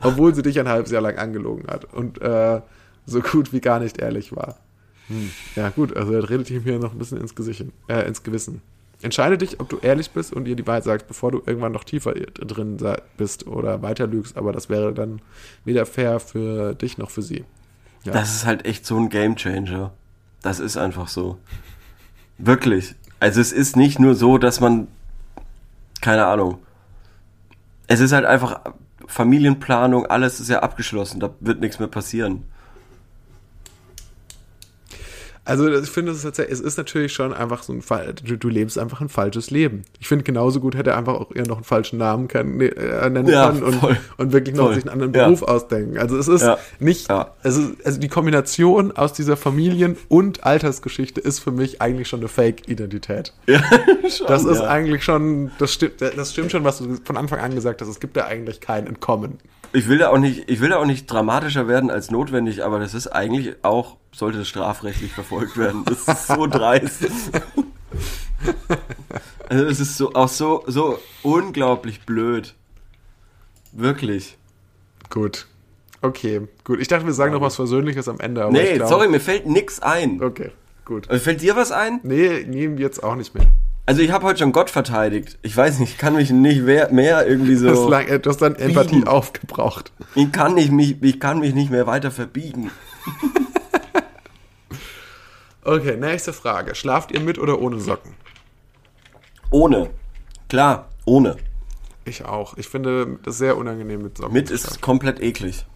obwohl sie dich ein halbes Jahr lang angelogen hat und äh, so gut wie gar nicht ehrlich war? Hm. Ja, gut, also er redet ihm hier noch ein bisschen ins, Gesicht, äh, ins Gewissen. Entscheide dich, ob du ehrlich bist und ihr die Wahrheit sagst, bevor du irgendwann noch tiefer drin bist oder weiter lügst, aber das wäre dann weder fair für dich noch für sie. Ja. Das ist halt echt so ein Gamechanger. Das ist einfach so. Wirklich. Also es ist nicht nur so, dass man keine Ahnung. Es ist halt einfach Familienplanung, alles ist ja abgeschlossen, da wird nichts mehr passieren. Also ich finde, es ist, es ist natürlich schon einfach so ein Fall, du, du, lebst einfach ein falsches Leben. Ich finde, genauso gut hätte er einfach auch eher noch einen falschen Namen können, äh, nennen ja, können und, und, wirklich noch voll. sich einen anderen Beruf ja. ausdenken. Also es ist ja. nicht, also, also die Kombination aus dieser Familien- und Altersgeschichte ist für mich eigentlich schon eine Fake-Identität. Ja, das ist eigentlich schon, das stimmt, das stimmt schon, was du von Anfang an gesagt hast. Es gibt da eigentlich kein Entkommen. Ich will da auch nicht, ich will da auch nicht dramatischer werden als notwendig, aber das ist eigentlich auch, sollte das strafrechtlich verfolgt werden. Das ist so dreist. Also es ist so auch so, so unglaublich blöd. Wirklich. Gut. Okay, gut. Ich dachte, wir sagen noch was Versöhnliches am Ende. Aber nee, glaub... sorry, mir fällt nix ein. Okay, gut. Aber fällt dir was ein? Nee, nehmen jetzt auch nicht mehr. Also ich habe heute schon Gott verteidigt. Ich weiß nicht, ich kann mich nicht mehr, irgendwie so. Das lang, du hast dann Empathie aufgebraucht. Ich kann, nicht, mich, ich kann mich nicht mehr weiter verbiegen. Okay, nächste Frage. Schlaft ihr mit oder ohne Socken? Ohne. Klar, ohne. Ich auch. Ich finde das sehr unangenehm mit Socken. Mit ist komplett eklig.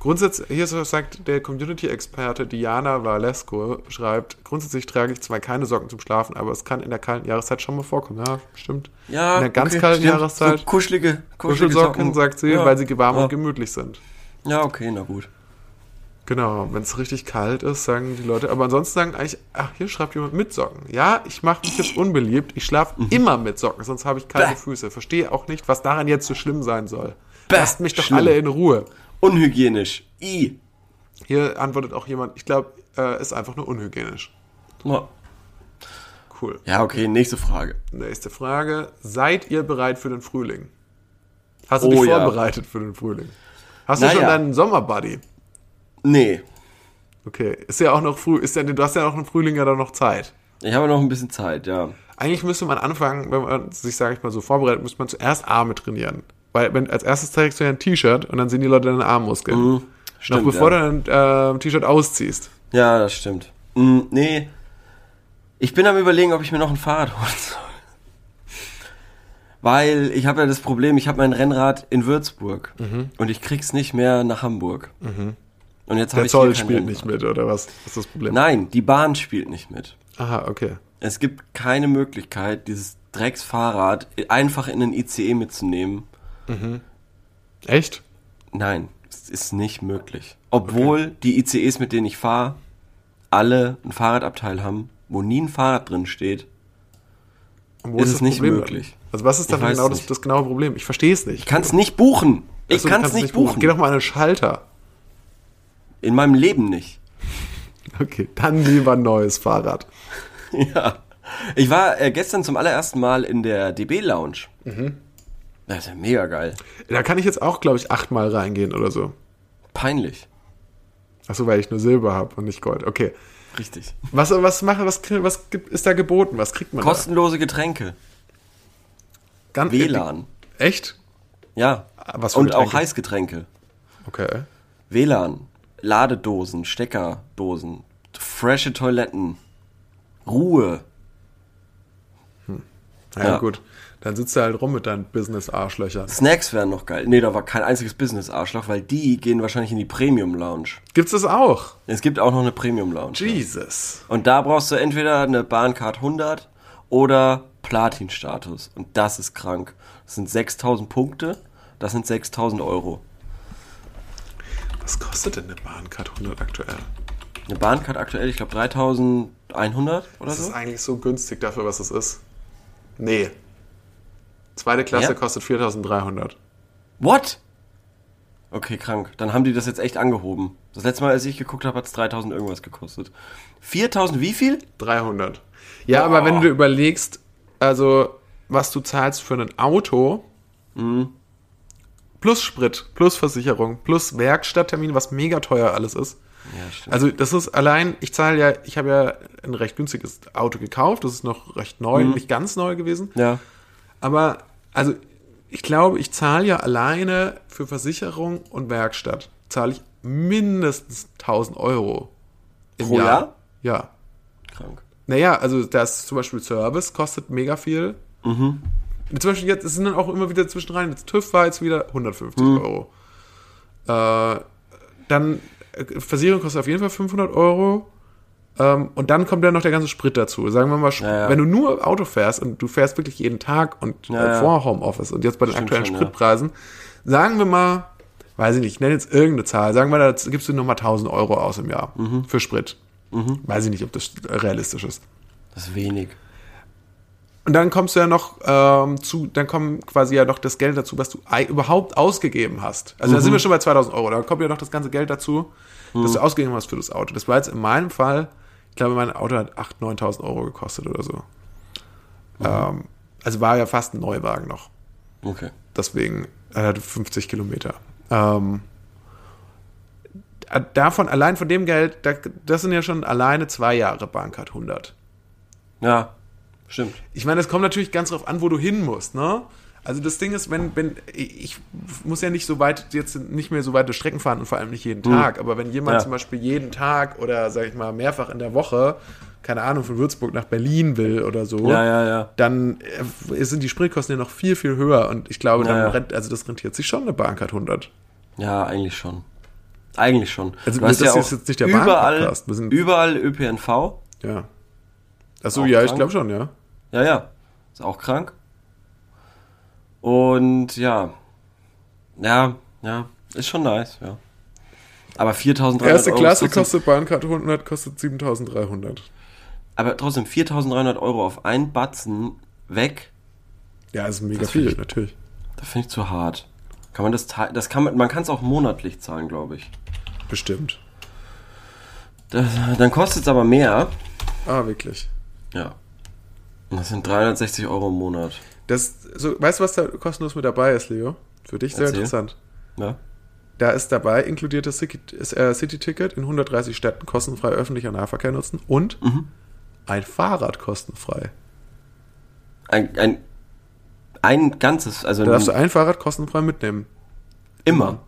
Grundsätzlich, hier sagt der Community-Experte Diana Valesco, schreibt, grundsätzlich trage ich zwar keine Socken zum Schlafen, aber es kann in der kalten Jahreszeit schon mal vorkommen. Ja, stimmt. Ja, in der ganz okay, kalten stimmt. Jahreszeit. So kuschelige, kuschelige Socken, sagt sie, ja, weil sie warm ja. und gemütlich sind. Ja, okay, na gut. Genau, wenn es richtig kalt ist, sagen die Leute. Aber ansonsten sagen eigentlich, ach, hier schreibt jemand mit Socken. Ja, ich mache mich jetzt unbeliebt. Ich schlafe mhm. immer mit Socken, sonst habe ich kalte Bäh. Füße. Verstehe auch nicht, was daran jetzt so schlimm sein soll. Bäh. Lasst mich doch Schlimm. alle in Ruhe. Unhygienisch. I. Hier antwortet auch jemand, ich glaube, äh, ist einfach nur unhygienisch. Ja. Cool. Ja, okay, nächste Frage. Nächste Frage. Seid ihr bereit für den Frühling? Hast du oh, dich vorbereitet ja. für den Frühling? Hast naja. du schon deinen Sommerbuddy? Nee. Okay, ist ja auch noch früh, ist ja, du hast ja noch im Frühling ja dann noch Zeit. Ich habe noch ein bisschen Zeit, ja. Eigentlich müsste man anfangen, wenn man sich, sage ich mal, so vorbereitet, müsste man zuerst Arme trainieren. Weil wenn, als erstes trägst du ja ein T-Shirt und dann sehen die Leute deine Armmuskeln. Mhm, stimmt, Noch bevor ja. du dein äh, T-Shirt ausziehst. Ja, das stimmt. Mhm, nee. Ich bin am überlegen, ob ich mir noch ein Fahrrad holen soll. Weil ich habe ja das Problem, ich habe mein Rennrad in Würzburg mhm. und ich krieg's nicht mehr nach Hamburg. Mhm. Und jetzt habe ich Zoll spielt Rennrad. nicht mit oder was? Was ist das Problem? Nein, die Bahn spielt nicht mit. Aha, okay. Es gibt keine Möglichkeit, dieses Drecksfahrrad einfach in den ICE mitzunehmen Mhm. Echt? Nein, es ist nicht möglich. Obwohl okay. die ICEs, mit denen ich fahre, alle ein Fahrradabteil haben, wo nie ein Fahrrad drin steht, ist, ist es nicht Problem möglich. Dann? Also was ist dann genau das, das, genaue Problem? Ich verstehe es nicht. Ich kann es nicht buchen. Ich also, kann es nicht buchen. buchen. Geh doch mal an den Schalter. In meinem Leben nicht. Okay, dann lieber ein neues Fahrrad. ja. Ich war äh, gestern zum allerersten Mal in der DB Lounge. Mhm. Das ist ja mega geil. Da kann ich jetzt auch, glaube ich, achtmal reingehen oder so. Peinlich. Achso, weil ich nur Silber habe und nicht Gold. Okay. Richtig. Was, was, mache, was, was ist da geboten? Was kriegt man Kostenlose da? Getränke. Ganz WLAN. Echt? Ja. Was für und Getränke? auch Heißgetränke. Okay. WLAN. Ladedosen, Steckerdosen, frische Toiletten, Ruhe. Hm. Ja, ja, gut. Dann sitzt du halt rum mit deinen Business-Arschlöchern. Snacks wären noch geil. Nee, da war kein einziges Business-Arschloch, weil die gehen wahrscheinlich in die Premium-Lounge. Gibt's das auch? Es gibt auch noch eine Premium-Lounge. Jesus. Und da brauchst du entweder eine Bahncard 100 oder Platin-Status. Und das ist krank. Das sind 6000 Punkte, das sind 6000 Euro. Was kostet denn eine Bahncard 100 aktuell? Eine Bahncard aktuell, ich glaube 3100 oder Das so. ist eigentlich so günstig dafür, was es ist. Nee. Zweite Klasse Ja? kostet 4300. What? Okay, krank. Dann haben die das jetzt echt angehoben. Das letzte Mal, als ich geguckt habe, hat es 3000 irgendwas gekostet. 4000 wie viel? 300. Ja, aber wenn du überlegst, also was du zahlst für ein Auto, plus Sprit, plus Versicherung, plus Werkstatttermin, was mega teuer alles ist. Ja, stimmt. Also das ist allein, ich zahle ja, ich habe ja ein recht günstiges Auto gekauft, das ist noch recht neu, nicht ganz neu gewesen. ja. Aber, also, ich glaube, ich zahle ja alleine für Versicherung und Werkstatt, zahle ich mindestens 1000 Euro. Im Pro Jahr? Ja. Krank. Naja, also das zum Beispiel Service kostet mega viel. Mhm. Zum Beispiel jetzt, es sind dann auch immer wieder zwischendrin, jetzt TÜV war jetzt wieder 150 Mhm. Euro. Äh, dann äh, Versicherung kostet auf jeden Fall 500 Euro. Ähm, und dann kommt ja noch der ganze Sprit dazu. Sagen wir mal, Ja, ja. wenn du nur Auto fährst und du fährst wirklich jeden Tag und Ja, äh, ja. vor Homeoffice und jetzt bei den Stimmt aktuellen schon. Spritpreisen, sagen wir mal, weiß ich nicht, ich nenne jetzt irgendeine Zahl, sagen wir, da gibst du nochmal 1000 Euro aus im Jahr Mhm. für Sprit. Weiß ich nicht, ob das realistisch ist. Das ist wenig. Und dann kommst du ja noch ähm, zu, dann kommt quasi ja noch das Geld dazu, was du überhaupt ausgegeben hast. Also da sind wir schon bei 2000 Euro. Da kommt ja noch das ganze Geld dazu, das du ausgegeben hast für das Auto. Das war jetzt in meinem Fall, ich glaube, mein Auto hat 8.000, 9.000 Euro gekostet oder so. Ähm, also war ja fast ein Neuwagen noch. Okay. Deswegen, er hatte 50 Kilometer. Ähm, davon, allein von dem Geld, da, das sind ja schon alleine zwei Jahre Bahncard 100. Ja, stimmt. Ich meine, es kommt natürlich ganz drauf an, wo du hin musst, ne? Also das Ding ist, wenn, wenn, ich muss ja nicht so weit, jetzt nicht mehr so weite Strecken fahren und vor allem nicht jeden Tag, aber wenn jemand Ja. zum Beispiel jeden Tag oder sag ich mal mehrfach in der Woche, keine Ahnung, von Würzburg nach Berlin will oder so, Ja, ja, dann äh, sind die Spritkosten ja noch viel, viel höher und ich glaube, dann rent, also das rentiert sich schon eine Bahncard 100. Ja, eigentlich schon. Eigentlich schon. Also Du das ja ist jetzt nicht der überall, sind- überall ÖPNV. Ja. Achso, ja, ich glaube schon, ja. Ja, ja. Ist auch krank. Und ja. Ja, ja. Ist schon nice, ja. Aber 4300 Erste Euro Klasse trotzdem, kostet Bahncard 100, kostet 7300. Aber trotzdem 4300 Euro auf einen Batzen weg, Ja, ist mega Das viel, ich- natürlich. da finde ich zu hart. Kann man das? Das kann man, man kann es auch monatlich zahlen, glaube ich. Bestimmt. Das, dann kostet es aber mehr. Ah, wirklich. Ja. Das sind 360 Euro im Monat. Das, so, weißt du, was da kostenlos mit dabei ist, Leo? Für dich sehr Erzähl. interessant. Ja. Da ist dabei inkludiertes City- äh, City-Ticket in 130 Städten kostenfrei öffentlicher Nahverkehr nutzen und Mhm. ein Fahrrad kostenfrei. Ein, ein, ein ganzes, also Da darfst du ein Fahrrad kostenfrei mitnehmen. immer.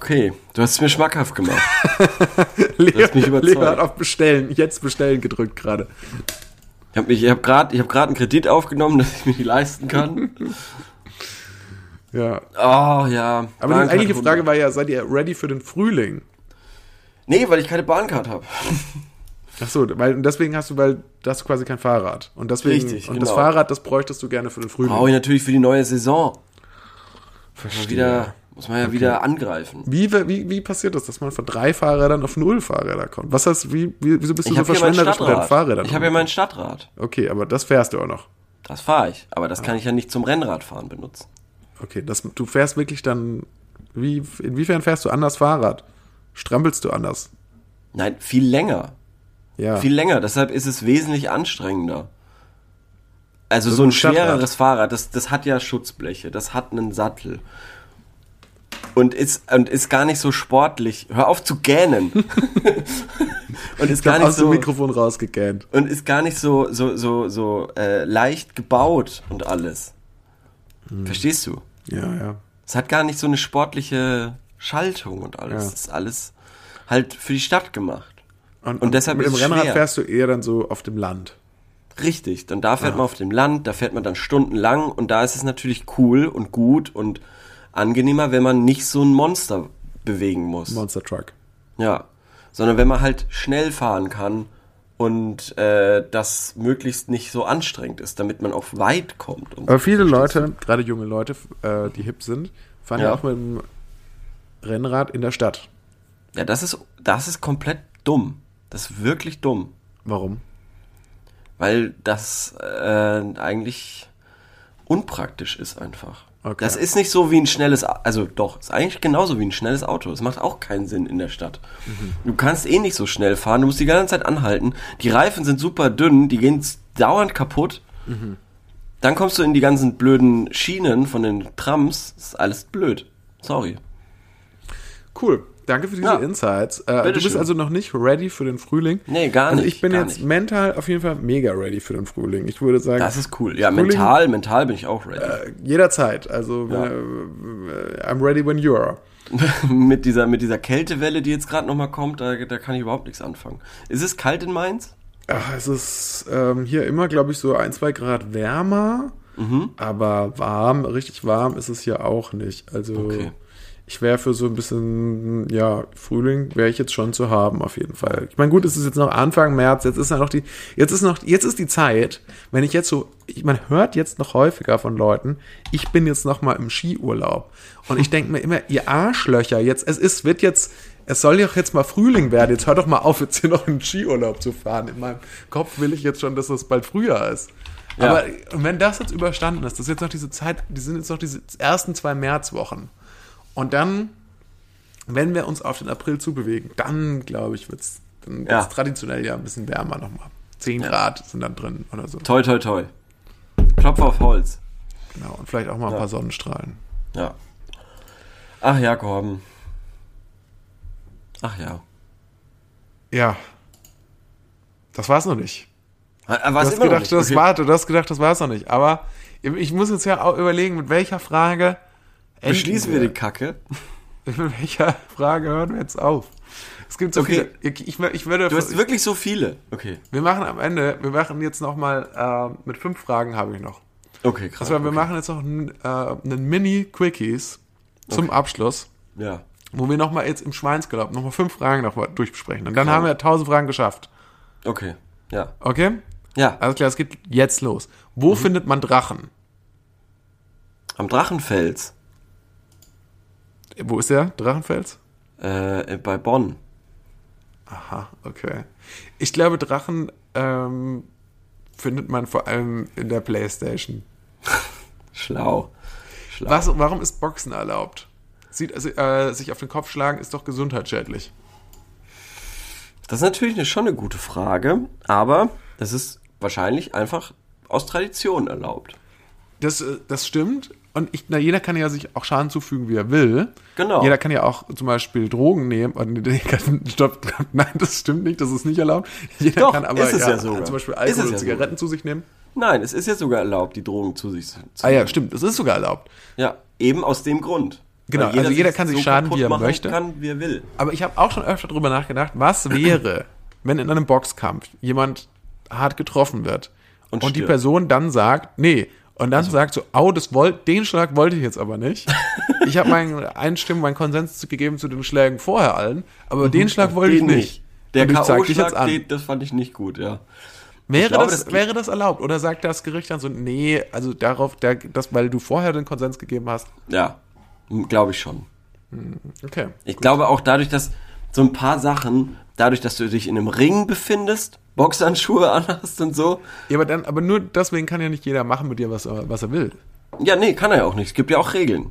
Okay, du hast es mir schmackhaft gemacht. Leo, hast mich überzeugt. Leo hat auf Bestellen, jetzt Bestellen gedrückt gerade. Ich habe hab gerade hab grad einen Kredit aufgenommen, dass ich mir die leisten kann. Ja. Oh ja. Aber die eigentliche 100. Frage war ja, seid ihr ready für den Frühling? Nee, weil ich keine Bahncard habe. Ach so, weil und deswegen hast du, weil du hast quasi kein Fahrrad. Und deswegen, Richtig, und das genau. Fahrrad, das bräuchtest du gerne für den Frühling. Brauche ich natürlich für die neue Saison. Verstehe. wieder, muss man ja wieder angreifen. Wie, wie, wie passiert das, dass man von drei Fahrrädern auf null Fahrräder kommt? Was heißt, wie, wie, wieso bist du Ich so verschwenderisch mit deinen. Fahrrädern? Ich habe ja mein Stadtrad. okay, aber das fährst du auch noch. Das fahre ich. Aber das kann ich ja nicht zum Rennradfahren benutzen. Okay, das, du fährst wirklich dann, wie, inwiefern fährst du anders Fahrrad? Strampelst du anders? Nein, viel länger. Ja. Viel länger. Deshalb ist es wesentlich anstrengender. Also so ist ein ein schwereres Fahrrad, das, das hat ja Schutzbleche, das hat einen Sattel. Und ist, und ist gar nicht so sportlich. Hör auf zu gähnen. und ist ich gar nicht aus dem so. Mikrofon rausgegähnt. Und ist gar nicht so, so, so, so äh, leicht gebaut und alles. Hm. Verstehst du? Ja, ja. Es hat gar nicht so eine sportliche Schaltung und alles. Ja. Es ist alles halt für die Stadt gemacht. Und, Und deshalb mit dem Rennrad schwer. fährst du eher dann so auf dem Land. Richtig, dann da fährt man auf dem Land, da fährt man dann stundenlang und da ist es natürlich cool und gut und angenehmer, wenn man nicht so ein Monster bewegen muss. Monster Truck. Ja, sondern wenn man halt schnell fahren kann und äh, das möglichst nicht so anstrengend ist, damit man auch weit kommt. Und Aber viele Leute, gerade junge Leute, äh, die hip sind, fahren ja. Ja. auch mit dem Rennrad in der Stadt. ja, das ist das ist komplett dumm. Das ist wirklich dumm, Warum? weil das äh, eigentlich unpraktisch ist einfach. Okay. Das ist nicht so wie ein schnelles, also doch, ist eigentlich genauso wie ein schnelles Auto. Es macht auch keinen Sinn in der Stadt. Du kannst eh nicht so schnell fahren, du musst die ganze Zeit anhalten. Die Reifen sind super dünn, die gehen dauernd kaputt. Dann kommst du in die ganzen blöden Schienen von den Trams, das ist alles blöd. Sorry. Cool. Danke für diese Ja. Insights. Äh, du bist Bitteschön. also noch nicht ready für den Frühling? Nee, gar Also nicht, ich bin jetzt nicht. mental auf jeden Fall mega ready für den Frühling. Ich würde sagen, Das ist cool. Ja, Frühling- mental, mental bin ich auch ready. jederzeit. Also Ja. äh, äh, I'm ready when you are. mit dieser mit dieser Kältewelle, die jetzt gerade noch mal kommt, da, da kann ich überhaupt nichts anfangen. Ist es kalt in Mainz? Ach, es ist ähm, hier immer, glaube ich, so ein, zwei Grad wärmer. Mhm. Aber warm, richtig warm ist es hier auch nicht. Also Okay. Ich wäre für so ein bisschen, ja, Frühling wäre ich jetzt schon zu haben, auf jeden Fall. Ich meine, gut, es ist jetzt noch Anfang März, jetzt ist ja noch die, jetzt ist noch, jetzt ist die Zeit, wenn ich jetzt so, ich, man hört jetzt noch häufiger von Leuten, ich bin jetzt noch mal im Skiurlaub. Und ich denke mir immer, ihr Arschlöcher, jetzt, es ist, wird jetzt, es soll doch jetzt mal Frühling werden, jetzt hört doch mal auf, jetzt hier noch in den Skiurlaub zu fahren. In meinem Kopf will ich jetzt schon, dass es bald Frühjahr ist. Ja. Aber wenn das jetzt überstanden ist, das ist jetzt noch diese Zeit, die sind jetzt noch diese ersten zwei Märzwochen. Und dann, wenn wir uns auf den April zubewegen, dann glaube ich, wird es Ja. traditionell ja ein bisschen wärmer nochmal. 10 Grad sind dann drin oder so. Toi, toi, toi. Klopf auf Holz. Genau. Und vielleicht auch mal ein Ja. paar Sonnenstrahlen. Ja. Ach ja, Korben. Ach ja. Ja. Das war's noch nicht. Ah, Du War es hast immer noch gedacht, nicht? das Okay. war, du hast gedacht, das war's noch nicht. Aber ich muss jetzt ja auch überlegen, mit welcher Frage enden Beschließen wir die Kacke. Mit welcher Frage hören wir jetzt auf? Es gibt so Okay. viele. Ich, ich, ich würde. Du hast wirklich so viele. Okay. wir machen am Ende, wir machen jetzt nochmal, äh, mit fünf Fragen habe ich noch. Okay, krass. Also wir okay. machen jetzt noch einen, äh, einen Mini-Quickies zum Abschluss, Ja. wo wir nochmal jetzt im Schweinsgalopp nochmal fünf Fragen noch mal durchbesprechen. Und dann Klar. haben wir tausend Fragen geschafft. Okay. Ja. Okay? Ja. Alles klar, es geht jetzt los. Wo Mhm. findet man Drachen? Am Drachenfels. Wo ist der? Drachenfels? Äh, bei Bonn. Aha, okay. Ich glaube, Drachen ähm, findet man vor allem in der Playstation. Schlau. Schlau. Was, warum ist Boxen erlaubt? Sieht, also, äh, sich auf den Kopf schlagen ist doch gesundheitsschädlich. Das ist natürlich eine, schon eine gute Frage, aber das ist wahrscheinlich einfach aus Tradition erlaubt. Das, äh, das stimmt. Und ich, na, jeder kann ja sich auch Schaden zufügen, wie er will. Genau. Jeder kann ja auch zum Beispiel Drogen nehmen. Und, kann- stopp, nein, das stimmt nicht, das ist nicht erlaubt. Jeder Doch, kann aber ist es ja sogar. zum Beispiel Alkohol es und ja Zigaretten zu sich nehmen. Nein, es ist ja sogar erlaubt, die Drogen zu sich zu Ah ja, stimmt, das ist sogar erlaubt. Ja, eben aus dem Grund. Genau, Weil also jeder kann sich schaden, kaputt wie er möchte. kann, wie er will. Aber ich habe auch schon öfter drüber nachgedacht, was wäre, wenn in einem Boxkampf jemand hart getroffen wird und, Und die. Person dann sagt, nee, und dann sagt so, au, das wollt, den Schlag wollte ich jetzt aber nicht. Ich habe meinen Einstimmen, meinen Konsens gegeben zu den Schlägen vorher allen, aber den Schlag wollte ich Mhm. Den nicht. Der K.O.-Schlag, das fand ich nicht gut, ja. Wäre, glaube, das, das- wäre das erlaubt? Oder sagt das Gericht dann so, nee, also darauf, der, das, weil du vorher den Konsens gegeben hast? Ja, glaube ich schon. Okay. Ich glaube auch dadurch, dass so ein paar Sachen, dadurch, dass du dich in einem Ring befindest, Boxhandschuhe anhast und so. Ja, aber dann, aber nur deswegen kann ja nicht jeder machen mit dir, was er, was er will. Ja, nee, kann er ja auch nicht. Es gibt ja auch Regeln.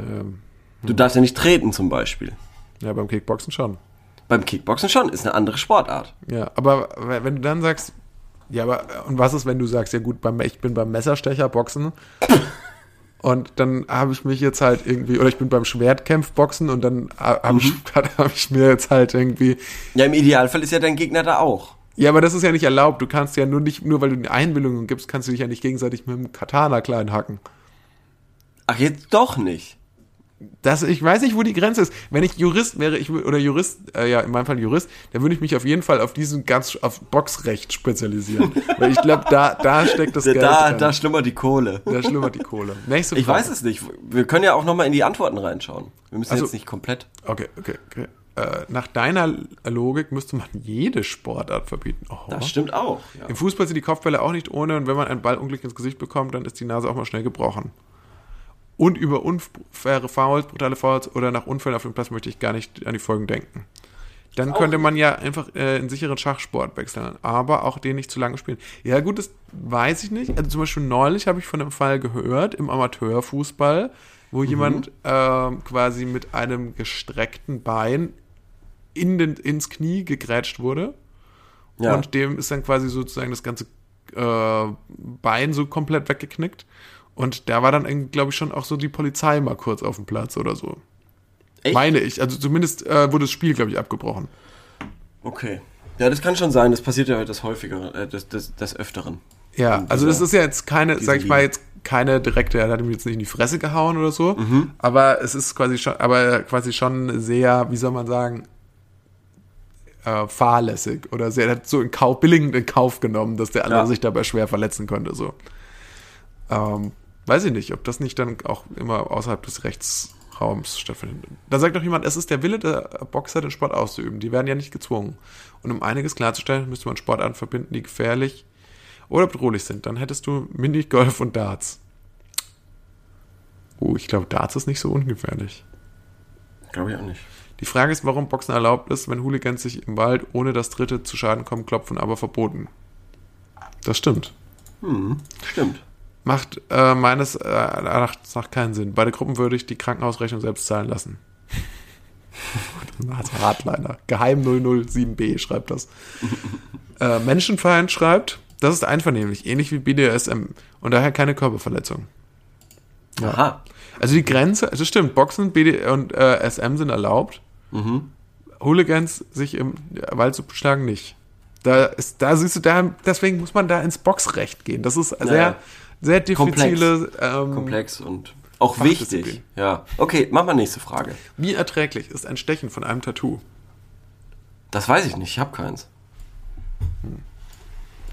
Ähm, Du darfst ja nicht treten zum Beispiel. ja, beim Kickboxen schon. Beim Kickboxen schon, ist eine andere Sportart. Ja, aber wenn du dann sagst, ja, aber und was ist, wenn du sagst, ja gut, beim, ich bin beim Messerstecher Boxen und dann habe ich mich jetzt halt irgendwie, oder ich bin beim Schwertkämpf Boxen und dann habe ich, hab ich mir jetzt halt irgendwie, Ja, im Idealfall ist ja dein Gegner da auch. ja, aber das ist ja nicht erlaubt. Du kannst ja nur nicht, nur weil du eine Einwilligung gibst, kannst du dich ja nicht gegenseitig mit dem Katana klein hacken. Ach, jetzt doch nicht. Das, ich weiß nicht, wo die Grenze ist. Wenn ich Jurist wäre, ich, oder Jurist, äh, ja, in meinem Fall Jurist, dann würde ich mich auf jeden Fall auf diesen ganz, auf Boxrecht spezialisieren. Weil ich glaube, da, da steckt das Geld da, drin. da schlummert die Kohle. da schlummert die Kohle. Nächste Ich Frage. weiß es nicht. Wir können ja auch nochmal in die Antworten reinschauen. Wir müssen Also- jetzt nicht komplett. Okay, okay, okay. Äh, nach deiner Logik müsste man jede Sportart verbieten. Oh. Das stimmt auch. Ja. Im Fußball sind die Kopfbälle auch nicht ohne und wenn man einen Ball unglücklich ins Gesicht bekommt, dann ist die Nase auch mal schnell gebrochen. Und über unfaire Fouls, brutale Fouls oder nach Unfällen auf dem Platz möchte ich gar nicht an die Folgen denken. Dann könnte man ja einfach äh, einen sicheren Schachsport wechseln, aber auch den nicht zu lange spielen. Ja gut, das weiß ich nicht. Also zum Beispiel neulich habe ich von einem Fall gehört im Amateurfußball, wo jemand ähm, quasi mit einem gestreckten Bein in den, ins Knie gegrätscht wurde. Ja. Und dem ist dann quasi sozusagen das ganze äh, Bein so komplett weggeknickt. Und da war dann, glaube ich, schon auch so die Polizei mal kurz auf dem Platz oder so. Echt? Meine ich. Also zumindest äh, wurde das Spiel, glaube ich, abgebrochen. Okay. Ja, das kann schon sein. Das passiert ja das häufiger, äh, das, das, das Öfteren. Ja, In also das dieser- ist ja jetzt keine, dieser sag ich mal, jetzt keine direkte, er hat ihm jetzt nicht in die Fresse gehauen oder so, Mhm. aber es ist quasi schon, aber quasi schon sehr, wie soll man sagen, äh, fahrlässig oder sehr, er hat so in Kauf, billigend in Kauf genommen, dass der andere Ja. sich dabei schwer verletzen könnte, so. Ähm, weiß ich nicht, ob das nicht dann auch immer außerhalb des Rechtsraums stattfindet. Da sagt noch jemand, es ist der Wille der Boxer, den Sport auszuüben. Die werden ja nicht gezwungen. Und um einiges klarzustellen, müsste man Sportarten verbinden, die gefährlich oder bedrohlich sind. Dann hättest du Minigolf und Darts. Oh, ich glaube, Darts ist nicht so ungefährlich. Glaube ich auch nicht. Die Frage ist, warum Boxen erlaubt ist, wenn Hooligans sich im Wald ohne dass Dritte zu Schaden kommen, klopfen, aber verboten. Das stimmt. Hm, stimmt. Macht äh, meines äh, Erachtens nach keinen Sinn. Beide Gruppen würde ich die Krankenhausrechnung selbst zahlen lassen. also Hardliner. Geheim 007b schreibt das. äh, Menschenfeind schreibt, das ist einvernehmlich, ähnlich wie BDSM und daher keine Körperverletzung. Ja. Aha. Also die Grenze, also stimmt, Boxen BD und äh, SM sind erlaubt. Mhm. Hooligans sich im Wald zu schlagen nicht. Da ist, da siehst du, da, deswegen muss man da ins Boxrecht gehen. Das ist sehr, ja. Sehr diffizile. Ähm, Komplex und auch wichtig. Ja. Okay, mach mal nächste Frage. Wie erträglich ist ein Stechen von einem Tattoo? Das weiß ich nicht. Ich habe keins.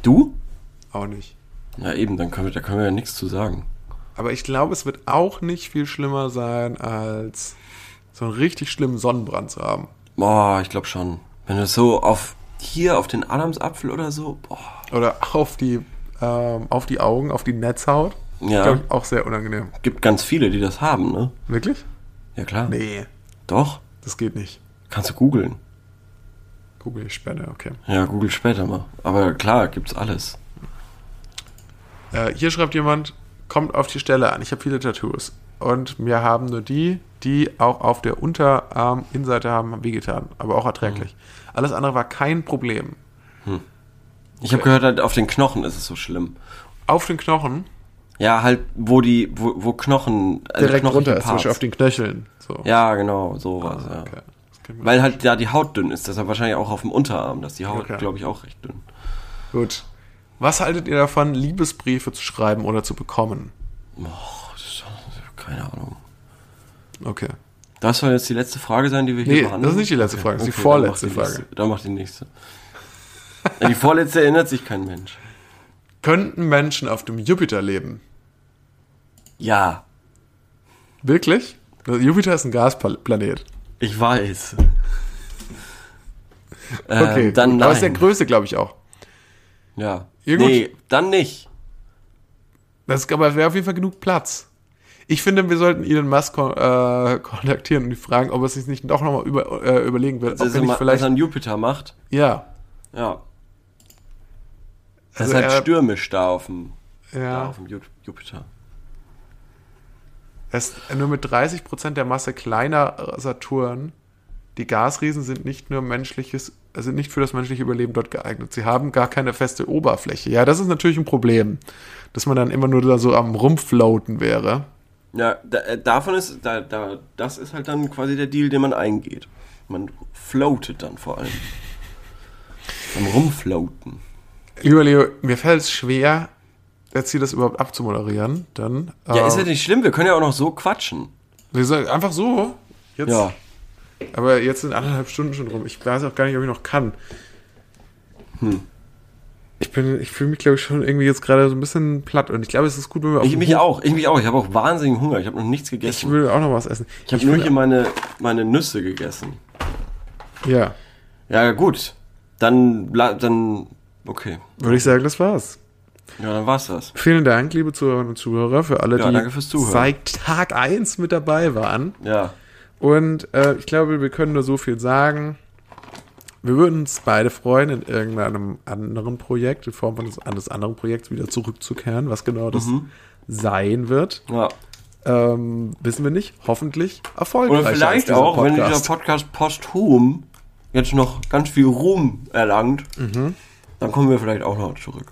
Du? Auch nicht. Na eben, dann können wir, da können wir ja nichts zu sagen. Aber ich glaube, es wird auch nicht viel schlimmer sein, als so einen richtig schlimmen Sonnenbrand zu haben. Boah, ich glaube schon. Wenn du so auf hier auf den Adamsapfel oder so, boah. Oder auf die, ähm, auf die Augen, auf die Netzhaut. Ja. Ich, auch sehr unangenehm. Gibt ganz viele, die das haben, ne? Wirklich? Ja klar. Nee, Doch. das geht nicht. Kannst du googeln. Google ich später, okay. Ja, google später mal. Aber klar, gibt's alles. Äh, hier schreibt jemand, kommt auf die Stelle an. Ich habe viele Tattoos. Und mir haben nur die, die auch auf der Unterarm-Innenseite haben, wehgetan. Aber auch erträglich. Alles andere war kein Problem. Ich habe gehört, halt auf den Knochen ist es so schlimm. Auf den Knochen, Ja, halt, wo die, wo, wo Knochen, also direkt knochige runter, ist, zum. Beispiel auf den Knöcheln. So. Ja, genau, sowas, Ah, ja. okay. Man. Weil halt da die Haut dünn ist, deshalb wahrscheinlich auch auf dem Unterarm, dass die Haut, Okay. glaube ich, auch recht dünn. Gut. Was haltet ihr davon, Liebesbriefe zu schreiben oder zu bekommen? Oh, keine Ahnung. Okay. Das soll jetzt die letzte Frage sein, die wir hier Nee, behandeln? das ist nicht die letzte Frage, das ist die vorletzte die Frage. Nächste. Dann mach die nächste. Ja, die vorletzte erinnert sich kein Mensch. Könnten Menschen auf dem Jupiter leben? Ja, Wirklich? Jupiter ist ein Gasplanet. ich weiß. Okay, ähm, dann gut. nein. aber ist der Größe, glaube ich, auch. ja. Ja, nee, dann nicht. Das aber wäre auf jeden Fall genug Platz. Ich finde, wir sollten Elon Musk kon äh, kontaktieren und die fragen, ob er sich nicht doch nochmal über, äh, überlegen will. Das Ob wir immer, nicht vielleicht, er an Jupiter macht. ja, Ja. Das Also ist halt er- stürmisch da auf dem, da ja. auf dem Ju- Jupiter. Er ist nur mit 30% der Masse kleiner Saturn. Die Gasriesen sind nicht nur menschliches, also nicht für das menschliche Überleben dort geeignet. Sie haben gar keine feste Oberfläche. Ja, das ist natürlich ein Problem, dass man dann immer nur da so am Rumfloaten wäre. Ja, da, äh, davon ist, da, da, das ist halt dann quasi der Deal, den man eingeht. Man floatet dann vor allem. Am Rumfloaten. Lieber Leo, mir fällt es schwer, jetzt hier das überhaupt abzumoderieren. Dann, Ja, äh, ist ja nicht schlimm, wir können ja auch noch so quatschen. Wir Einfach so. Jetzt, Ja. Aber jetzt sind anderthalb Stunden schon rum. Ich weiß auch gar nicht, ob ich noch kann. Hm. Ich bin, ich fühle mich, glaube ich, schon irgendwie jetzt gerade so ein bisschen platt. Und ich glaube, es ist gut, wenn wir auf Ich mich auch. Ich mich auch. Ich habe auch wahnsinnigen Hunger. Ich habe noch nichts Ich gegessen. will auch noch was essen. Ich habe nur hier meine, meine Nüsse gegessen. Ja, Ja, gut. Dann, dann, okay. würde ich sagen, das war's. Ja, dann war's das. Vielen Dank, liebe Zuhörerinnen und Zuhörer, für alle, Ja, die seit Tag 1 mit dabei waren. Ja. Und äh, ich glaube, wir können nur so viel sagen. Wir würden uns beide freuen, in irgendeinem anderen Projekt, in Form von eines anderen Projekts wieder zurückzukehren. Was genau das Mhm. sein wird, Ja. ähm, wissen wir nicht. Hoffentlich erfolgreich. Oder vielleicht auch, wenn dieser Podcast posthum jetzt noch ganz viel Ruhm erlangt, Mhm. Dann kommen wir vielleicht auch noch zurück.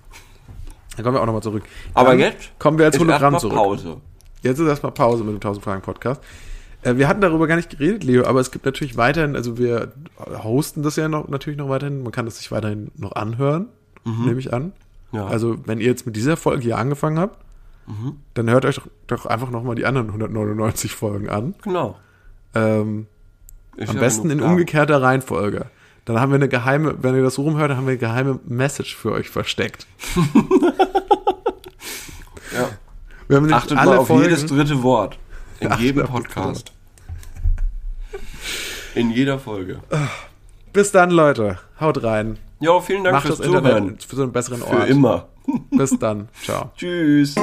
Dann kommen wir auch nochmal zurück. Aber Dann jetzt kommen wir als Hologramm zurück. Pause. Jetzt ist erstmal Pause mit dem 1000 Fragen Podcast. Äh, wir hatten darüber gar nicht geredet, Leo, aber es gibt natürlich weiterhin, also wir hosten das ja noch, natürlich noch weiterhin. Man kann das sich weiterhin noch anhören, nehme ich an. Mhm. Ja. Also, wenn ihr jetzt mit dieser Folge hier angefangen habt, Mhm. dann hört euch doch, doch einfach nochmal die anderen 199 Folgen an. Genau. Ähm, am besten in da. umgekehrter Reihenfolge. Dann haben wir eine geheime, wenn ihr das so rumhört, dann haben wir eine geheime Message für euch versteckt. Ja. Wir haben Achtet mal auf Folgen, jedes dritte Wort. In Achtet jedem Podcast. In jeder Folge. Bis dann, Leute. Haut rein. Ja, vielen Dank Macht fürs das Zuhören. Internet für so einen besseren Für Ort. immer. Bis dann. Ciao. Tschüss.